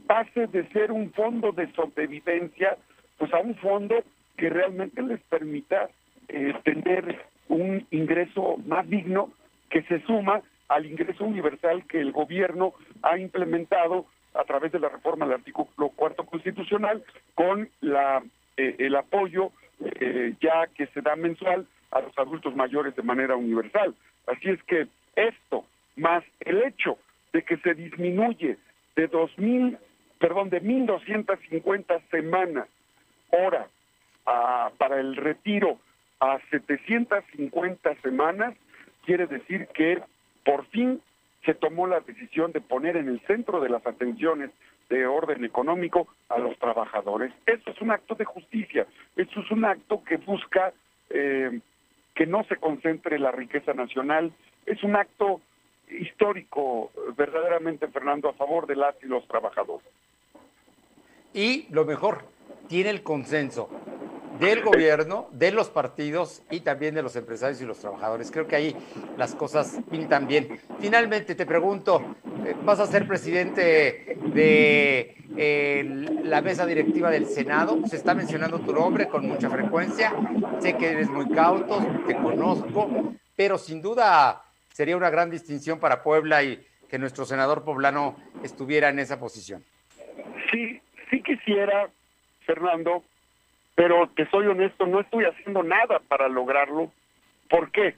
pase de ser un fondo de sobrevivencia pues a un fondo que realmente les permita eh, tener un ingreso más digno que se suma al ingreso universal que el gobierno ha implementado a través de la reforma del artículo cuarto constitucional con la eh, el apoyo eh, ya que se da mensual a los adultos mayores de manera universal. Así es que esto, más el hecho de que se disminuye de dos mil, perdón, de 1.250 semanas hora para el retiro a 750 semanas, quiere decir que por fin se tomó la decisión de poner en el centro de las atenciones de orden económico a los trabajadores. Eso es un acto de justicia, eso es un acto que busca eh, que no se concentre la riqueza nacional, es un acto histórico verdaderamente, Fernando, a favor de las y los trabajadores. Y lo mejor, tiene el consenso del gobierno, de los partidos y también de los empresarios y los trabajadores. Creo que ahí las cosas pintan bien. Finalmente te pregunto, eh, ¿vas a ser presidente de eh, la mesa directiva del Senado? Se está mencionando tu nombre con mucha frecuencia. Sé que eres muy cauto, te conozco, pero sin duda sería una gran distinción para Puebla y que nuestro senador poblano estuviera en esa posición. Sí, sí quisiera, Fernando, pero te soy honesto, no estoy haciendo nada para lograrlo. ¿Por qué?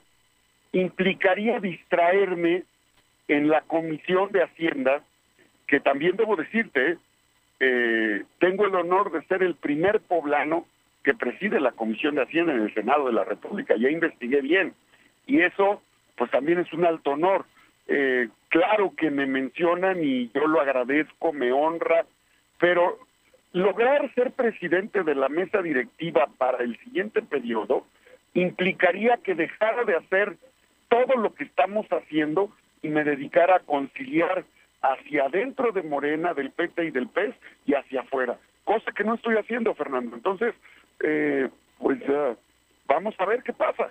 Implicaría distraerme en la Comisión de Hacienda, que también debo decirte, eh, tengo el honor de ser el primer poblano que preside la Comisión de Hacienda en el Senado de la República. Ya investigué bien. Y eso, pues también es un alto honor. Eh, claro que me mencionan y yo lo agradezco, me honra, pero lograr ser presidente de la mesa directiva para el siguiente periodo implicaría que dejara de hacer todo lo que estamos haciendo y me dedicara a conciliar hacia adentro de Morena, del PT y del PES y hacia afuera, cosa que no estoy haciendo, Fernando. Entonces, eh, pues vamos a ver qué pasa.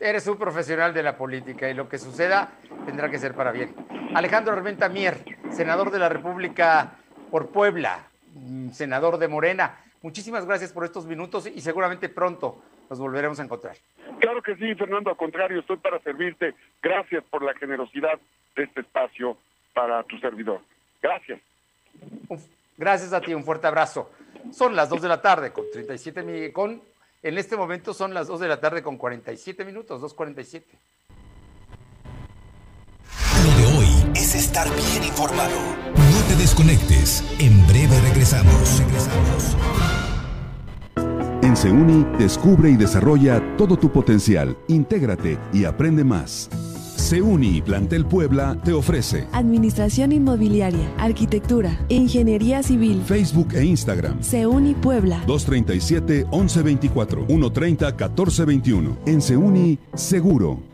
Eres un profesional de la política y lo que suceda tendrá que ser para bien. Alejandro Armenta Mier, senador de la República por Puebla, mm, senador de Morena. Muchísimas gracias por estos minutos y seguramente pronto nos volveremos a encontrar. Claro que sí, Fernando, al contrario, estoy para servirte. Gracias por la generosidad de este espacio para tu servidor. Gracias. Gracias a ti, un fuerte abrazo. Son las 2 de la tarde con 37 con en este momento son las 2 de la tarde con 47 minutos, 2.47. Lo de hoy es estar bien informado desconectes. En breve regresamos. Regresamos. En Seuni, descubre y desarrolla todo tu potencial. Intégrate y aprende más. Seuni Plantel Puebla te ofrece Administración Inmobiliaria, Arquitectura, Ingeniería Civil, Facebook e Instagram. Seuni Puebla. 237-1124, 130-1421. En Seuni, seguro.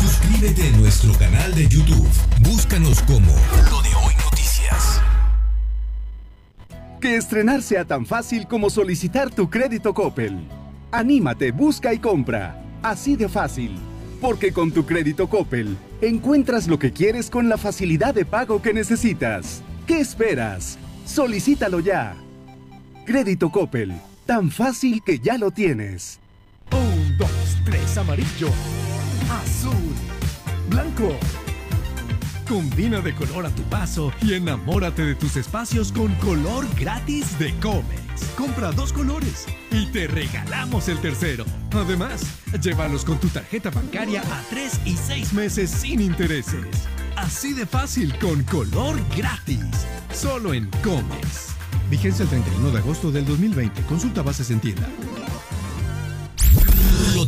Suscríbete a nuestro canal de YouTube. Búscanos como Lo de Hoy Noticias. Que estrenar sea tan fácil como solicitar tu crédito Coppel. Anímate, busca y compra. Así de fácil. Porque con tu crédito Coppel encuentras lo que quieres con la facilidad de pago que necesitas. ¿Qué esperas? Solicítalo ya. Crédito Coppel. Tan fácil que ya lo tienes. Un, dos, tres, amarillo azul, blanco. Combina de color a tu paso y enamórate de tus espacios con color gratis de Comex. Compra dos colores y te regalamos el tercero. Además, llévalos con tu tarjeta bancaria a tres y seis meses sin intereses. Así de fácil con color gratis. solo en Comex. Vigencia el 31 de agosto del 2020. Consulta bases en tienda.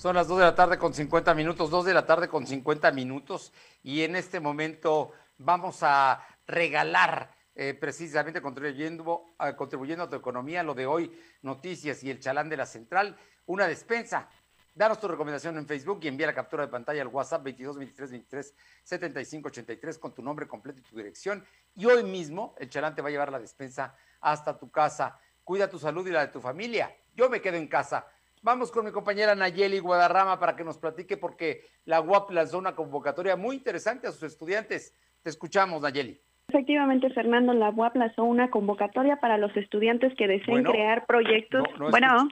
Son las 2 de la tarde con 50 minutos, 2 de la tarde con 50 minutos y en este momento vamos a regalar eh, precisamente contribuyendo, eh, contribuyendo a tu economía, lo de hoy, noticias y el chalán de la central, una despensa. Danos tu recomendación en Facebook y envía la captura de pantalla al WhatsApp 22 23 23 75 83 con tu nombre completo y tu dirección. Y hoy mismo el chalán te va a llevar la despensa hasta tu casa. Cuida tu salud y la de tu familia. Yo me quedo en casa. Vamos con mi compañera Nayeli Guadarrama para que nos platique porque la UAP lanzó una convocatoria muy interesante a sus estudiantes. Te escuchamos, Nayeli. Efectivamente, Fernando, la UAP lanzó una convocatoria para los estudiantes que deseen crear proyectos. bueno,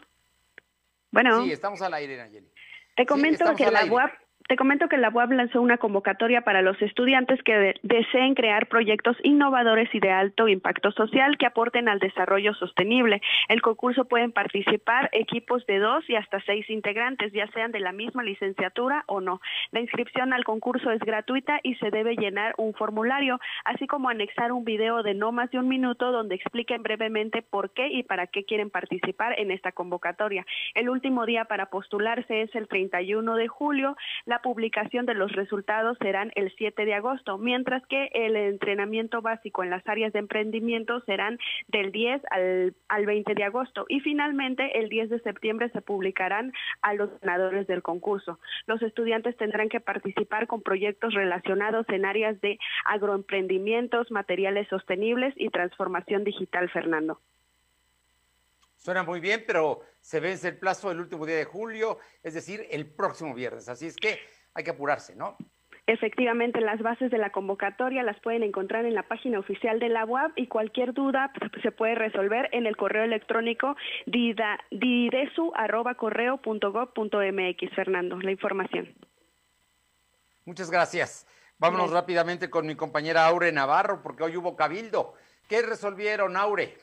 bueno. Sí, estamos al aire, Nayeli. Te comento que la UAP te comento que la UAB lanzó una convocatoria para los estudiantes que deseen crear proyectos innovadores y de alto impacto social que aporten al desarrollo sostenible. El concurso pueden participar equipos de dos y hasta seis integrantes, ya sean de la misma licenciatura o no. La inscripción al concurso es gratuita y se debe llenar un formulario, así como anexar un video de no más de un minuto donde expliquen brevemente por qué y para qué quieren participar en esta convocatoria. El último día para postularse es el 31 de julio. Publicación de los resultados serán el 7 de agosto, mientras que el entrenamiento básico en las áreas de emprendimiento serán del 10 al, al 20 de agosto y finalmente el 10 de septiembre se publicarán a los ganadores del concurso. Los estudiantes tendrán que participar con proyectos relacionados en áreas de agroemprendimientos, materiales sostenibles y transformación digital, Fernando. Suena muy bien, pero se vence el plazo el último día de julio, es decir, el próximo viernes. Así es que hay que apurarse, ¿no? Efectivamente, las bases de la convocatoria las pueden encontrar en la página oficial de la UAB y cualquier duda se puede resolver en el correo electrónico didesu.correo.gov.mx. Fernando, la información. Muchas gracias. Vámonos rápidamente con mi compañera Aure Navarro, porque hoy hubo cabildo. ¿Qué resolvieron, Aure?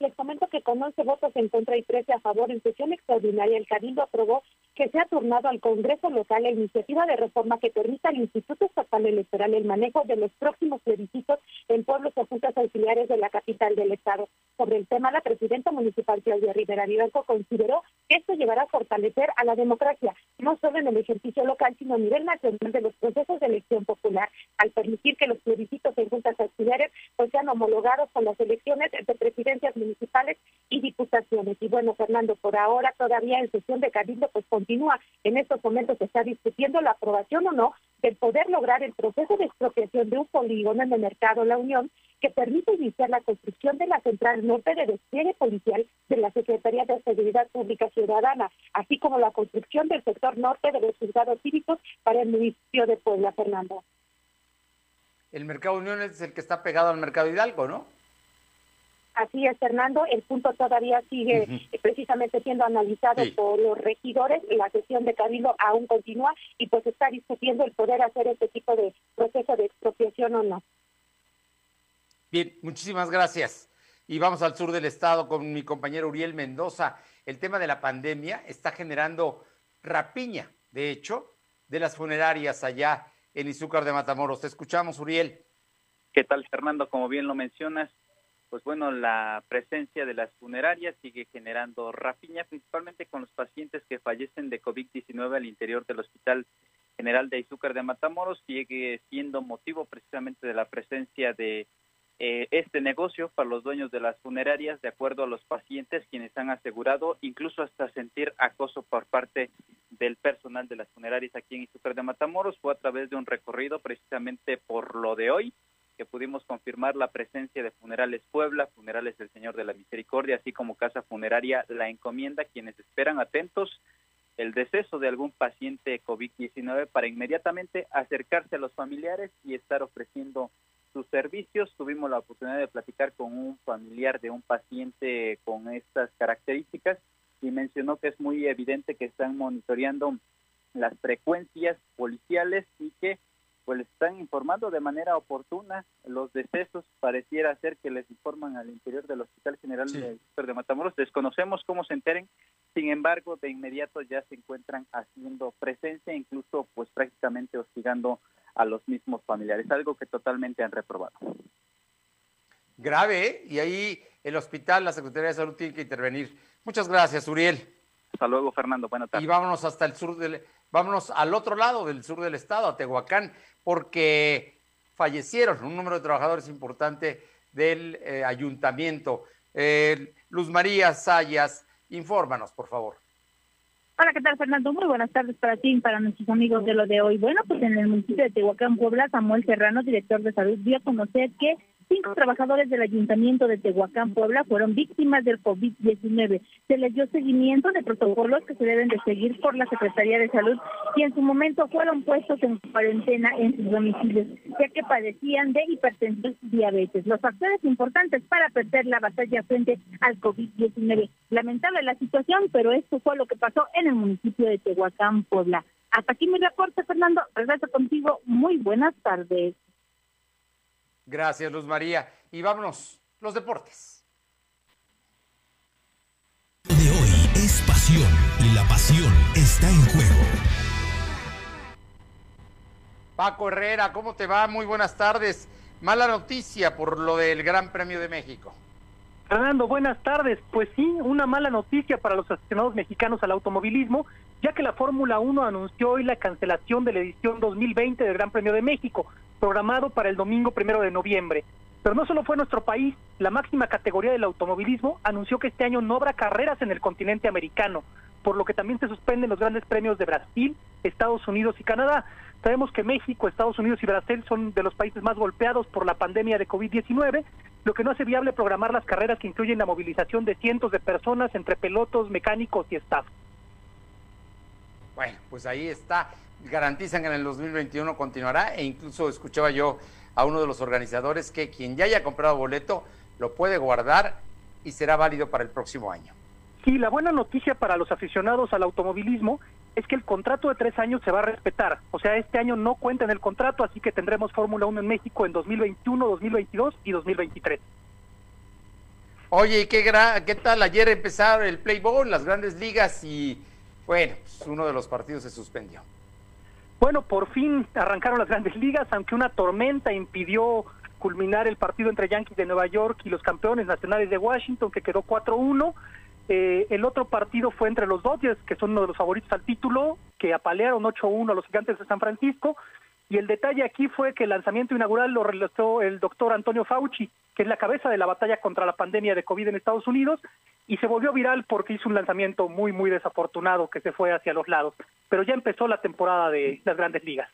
Les comento que con 11 votos en contra y 13 a favor en sesión extraordinaria, el Cabildo aprobó que se ha turnado al Congreso local la iniciativa de reforma que permita al Instituto Estatal Electoral el manejo de los próximos plebiscitos en pueblos o juntas auxiliares de la capital del Estado. Sobre el tema, la presidenta municipal Claudia Rivera Vivanco consideró que esto llevará a fortalecer a la democracia, no solo en el ejercicio local, sino a nivel nacional de los procesos de elección popular, al permitir que los plebiscitos en juntas auxiliares pues, sean homologados con las elecciones de presidencias municipales y diputaciones. Y bueno, Fernando, por ahora todavía en sesión de Cabildo pues continúa. En estos momentos se está discutiendo la aprobación o no del poder lograr el proceso de expropiación de un polígono en el mercado La Unión que permite iniciar la construcción de la central norte de despliegue policial de la Secretaría de Seguridad Pública Ciudadana, así como la construcción del sector norte de los juzgados cívicos para el municipio de Puebla, Fernando. El mercado Unión es el que está pegado al mercado Hidalgo, ¿no? Así es, Fernando. El punto todavía sigue precisamente siendo analizado por los regidores. La sesión de Cabildo aún continúa y pues está discutiendo el poder hacer este tipo de proceso de expropiación o no. Bien, muchísimas gracias. Y vamos al sur del estado con mi compañero Uriel Mendoza. El tema de la pandemia está generando rapiña, de hecho, de las funerarias allá en Izúcar de Matamoros. Te escuchamos, Uriel. ¿Qué tal, Fernando? Como bien lo mencionas, pues bueno, la presencia de las funerarias sigue generando rapiña, principalmente con los pacientes que fallecen de COVID-19 al interior del Hospital General de Izúcar de Matamoros, sigue siendo motivo precisamente de la presencia de eh, este negocio para los dueños de las funerarias, de acuerdo a los pacientes quienes han asegurado, incluso hasta sentir acoso por parte del personal de las funerarias aquí en Izúcar de Matamoros, fue a través de un recorrido precisamente por lo de hoy, que pudimos confirmar la presencia de Funerales Puebla, Funerales del Señor de la Misericordia, así como Casa Funeraria La Encomienda, quienes esperan atentos el deceso de algún paciente COVID-19 para inmediatamente acercarse a los familiares y estar ofreciendo sus servicios. Tuvimos la oportunidad de platicar con un familiar de un paciente con estas características y mencionó que es muy evidente que están monitoreando las frecuencias policiales y que pues les están informando de manera oportuna los decesos pareciera ser que les informan al interior del Hospital General de, de Matamoros desconocemos cómo se enteren sin embargo de inmediato ya se encuentran haciendo presencia incluso pues prácticamente hostigando a los mismos familiares algo que totalmente han reprobado grave ¿eh? y ahí el hospital la Secretaría de Salud tiene que intervenir muchas gracias Uriel hasta luego Fernando buenas tardes y vámonos hasta el sur del vámonos al otro lado del sur del estado, a Tehuacán, porque fallecieron un número de trabajadores importante del eh, ayuntamiento. Eh, Luz María Sayas, infórmanos, por favor. Hola, ¿qué tal, Fernando? Muy buenas tardes para ti y para nuestros amigos de lo de hoy. Bueno, pues en el municipio de Tehuacán, Puebla, Samuel Serrano, director de salud, dio a conocer que Cinco trabajadores del Ayuntamiento de Tehuacán, Puebla, fueron víctimas del COVID-19. Se les dio seguimiento de protocolos que se deben de seguir por la Secretaría de Salud y en su momento fueron puestos en cuarentena en sus domicilios, ya que padecían de hipertensión y diabetes. Los factores importantes para perder la batalla frente al COVID-19. Lamentable la situación, pero esto fue lo que pasó en el municipio de Tehuacán, Puebla. Hasta aquí mi reporte, Fernando. Regreso contigo. Muy buenas tardes. Gracias, Luz María. Y vámonos, los deportes. De hoy es pasión y la pasión está en juego. Paco Herrera, ¿cómo te va? Muy buenas tardes. Mala noticia por lo del Gran Premio de México. Fernando, buenas tardes. Pues sí, una mala noticia para los aficionados mexicanos al automovilismo, ya que la Fórmula 1 anunció hoy la cancelación de la edición 2020 del Gran Premio de México programado para el domingo primero de noviembre. Pero no solo fue nuestro país, la máxima categoría del automovilismo anunció que este año no habrá carreras en el continente americano, por lo que también se suspenden los grandes premios de Brasil, Estados Unidos y Canadá. Sabemos que México, Estados Unidos y Brasil son de los países más golpeados por la pandemia de COVID-19, lo que no hace viable programar las carreras que incluyen la movilización de cientos de personas entre pilotos, mecánicos y staff. Bueno, pues ahí está garantizan que en el 2021 continuará e incluso escuchaba yo a uno de los organizadores que quien ya haya comprado boleto lo puede guardar y será válido para el próximo año. Sí, la buena noticia para los aficionados al automovilismo es que el contrato de tres años se va a respetar. O sea, este año no cuenta en el contrato, así que tendremos Fórmula 1 en México en 2021, 2022 y 2023. Oye, ¿y qué, qué tal? Ayer empezaron el Playboy, las grandes ligas y, bueno, pues uno de los partidos se suspendió. Bueno, por fin arrancaron las grandes ligas, aunque una tormenta impidió culminar el partido entre Yankees de Nueva York y los campeones nacionales de Washington, que quedó 4-1. Eh, el otro partido fue entre los Dodgers, que son uno de los favoritos al título, que apalearon 8-1 a los gigantes de San Francisco. Y el detalle aquí fue que el lanzamiento inaugural lo realizó el doctor Antonio Fauci, que es la cabeza de la batalla contra la pandemia de COVID en Estados Unidos, y se volvió viral porque hizo un lanzamiento muy, muy desafortunado que se fue hacia los lados. Pero ya empezó la temporada de las grandes ligas.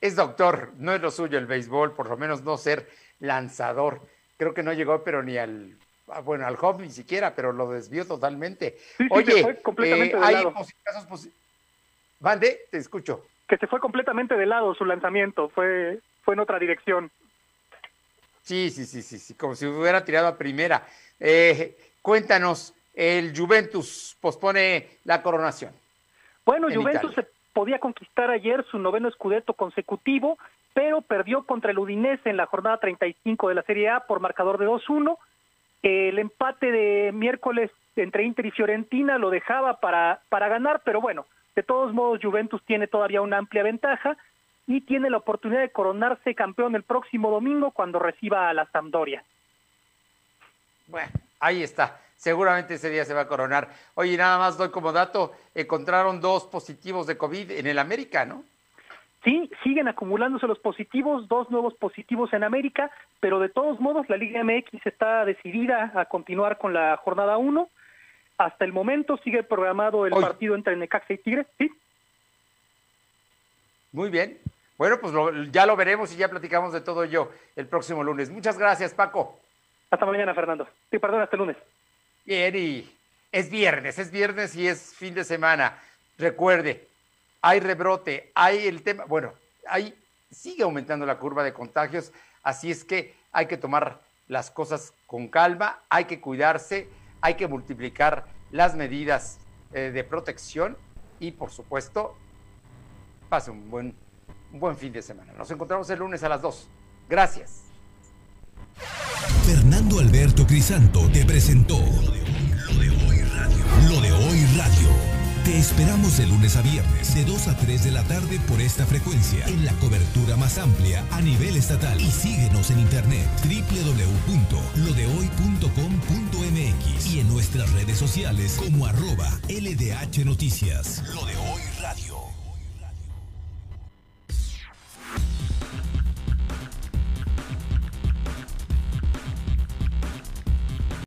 Es doctor, no es lo suyo el béisbol, por lo menos no ser lanzador. Creo que no llegó, pero ni al, ah, bueno, al home ni siquiera, pero lo desvió totalmente. Oye, fue completamente eh, hay lado. casos Vande, te escucho. Que se fue completamente de lado su lanzamiento, fue, fue en otra dirección. Sí, sí, sí, sí, sí, como si hubiera tirado a primera. Eh, cuéntanos, el Juventus pospone la coronación. Bueno, Juventus se podía conquistar ayer su noveno escudeto consecutivo, pero perdió contra el Udinese en la jornada 35 de la Serie A por marcador de 2-1. El empate de miércoles entre Inter y Fiorentina lo dejaba para, para ganar, pero bueno, de todos modos Juventus tiene todavía una amplia ventaja y tiene la oportunidad de coronarse campeón el próximo domingo cuando reciba a la Sampdoria. Bueno, ahí está. Seguramente ese día se va a coronar. Oye, nada más doy como dato, encontraron dos positivos de COVID en el América, ¿no? Sí, siguen acumulándose los positivos, dos nuevos positivos en América, pero de todos modos la Liga MX está decidida a continuar con la jornada 1. Hasta el momento sigue programado el partido entre Necaxa y Tigres, ¿sí? Muy bien. Bueno, pues ya lo veremos y ya platicamos de todo ello el próximo lunes. Muchas gracias, Paco. Hasta mañana, Fernando. Sí, perdón, hasta el lunes. Bien, y es viernes, es viernes y es fin de semana. Recuerde, hay rebrote, hay el tema, bueno, hay, sigue aumentando la curva de contagios, así es que hay que tomar las cosas con calma, hay que cuidarse, hay que multiplicar las medidas eh, de protección y por supuesto, pase un buen, un buen fin de semana. Nos encontramos el lunes a las 2. Gracias. Fernando Alberto Crisanto te presentó Lo de Hoy Radio. Lo de Hoy Radio. Te esperamos de lunes a viernes, de 2 a 3 de la tarde por esta frecuencia, en la cobertura más amplia a nivel estatal. Y síguenos en internet www.lodehoy.com.mx y en nuestras redes sociales como arroba LDH Noticias. Lo de Hoy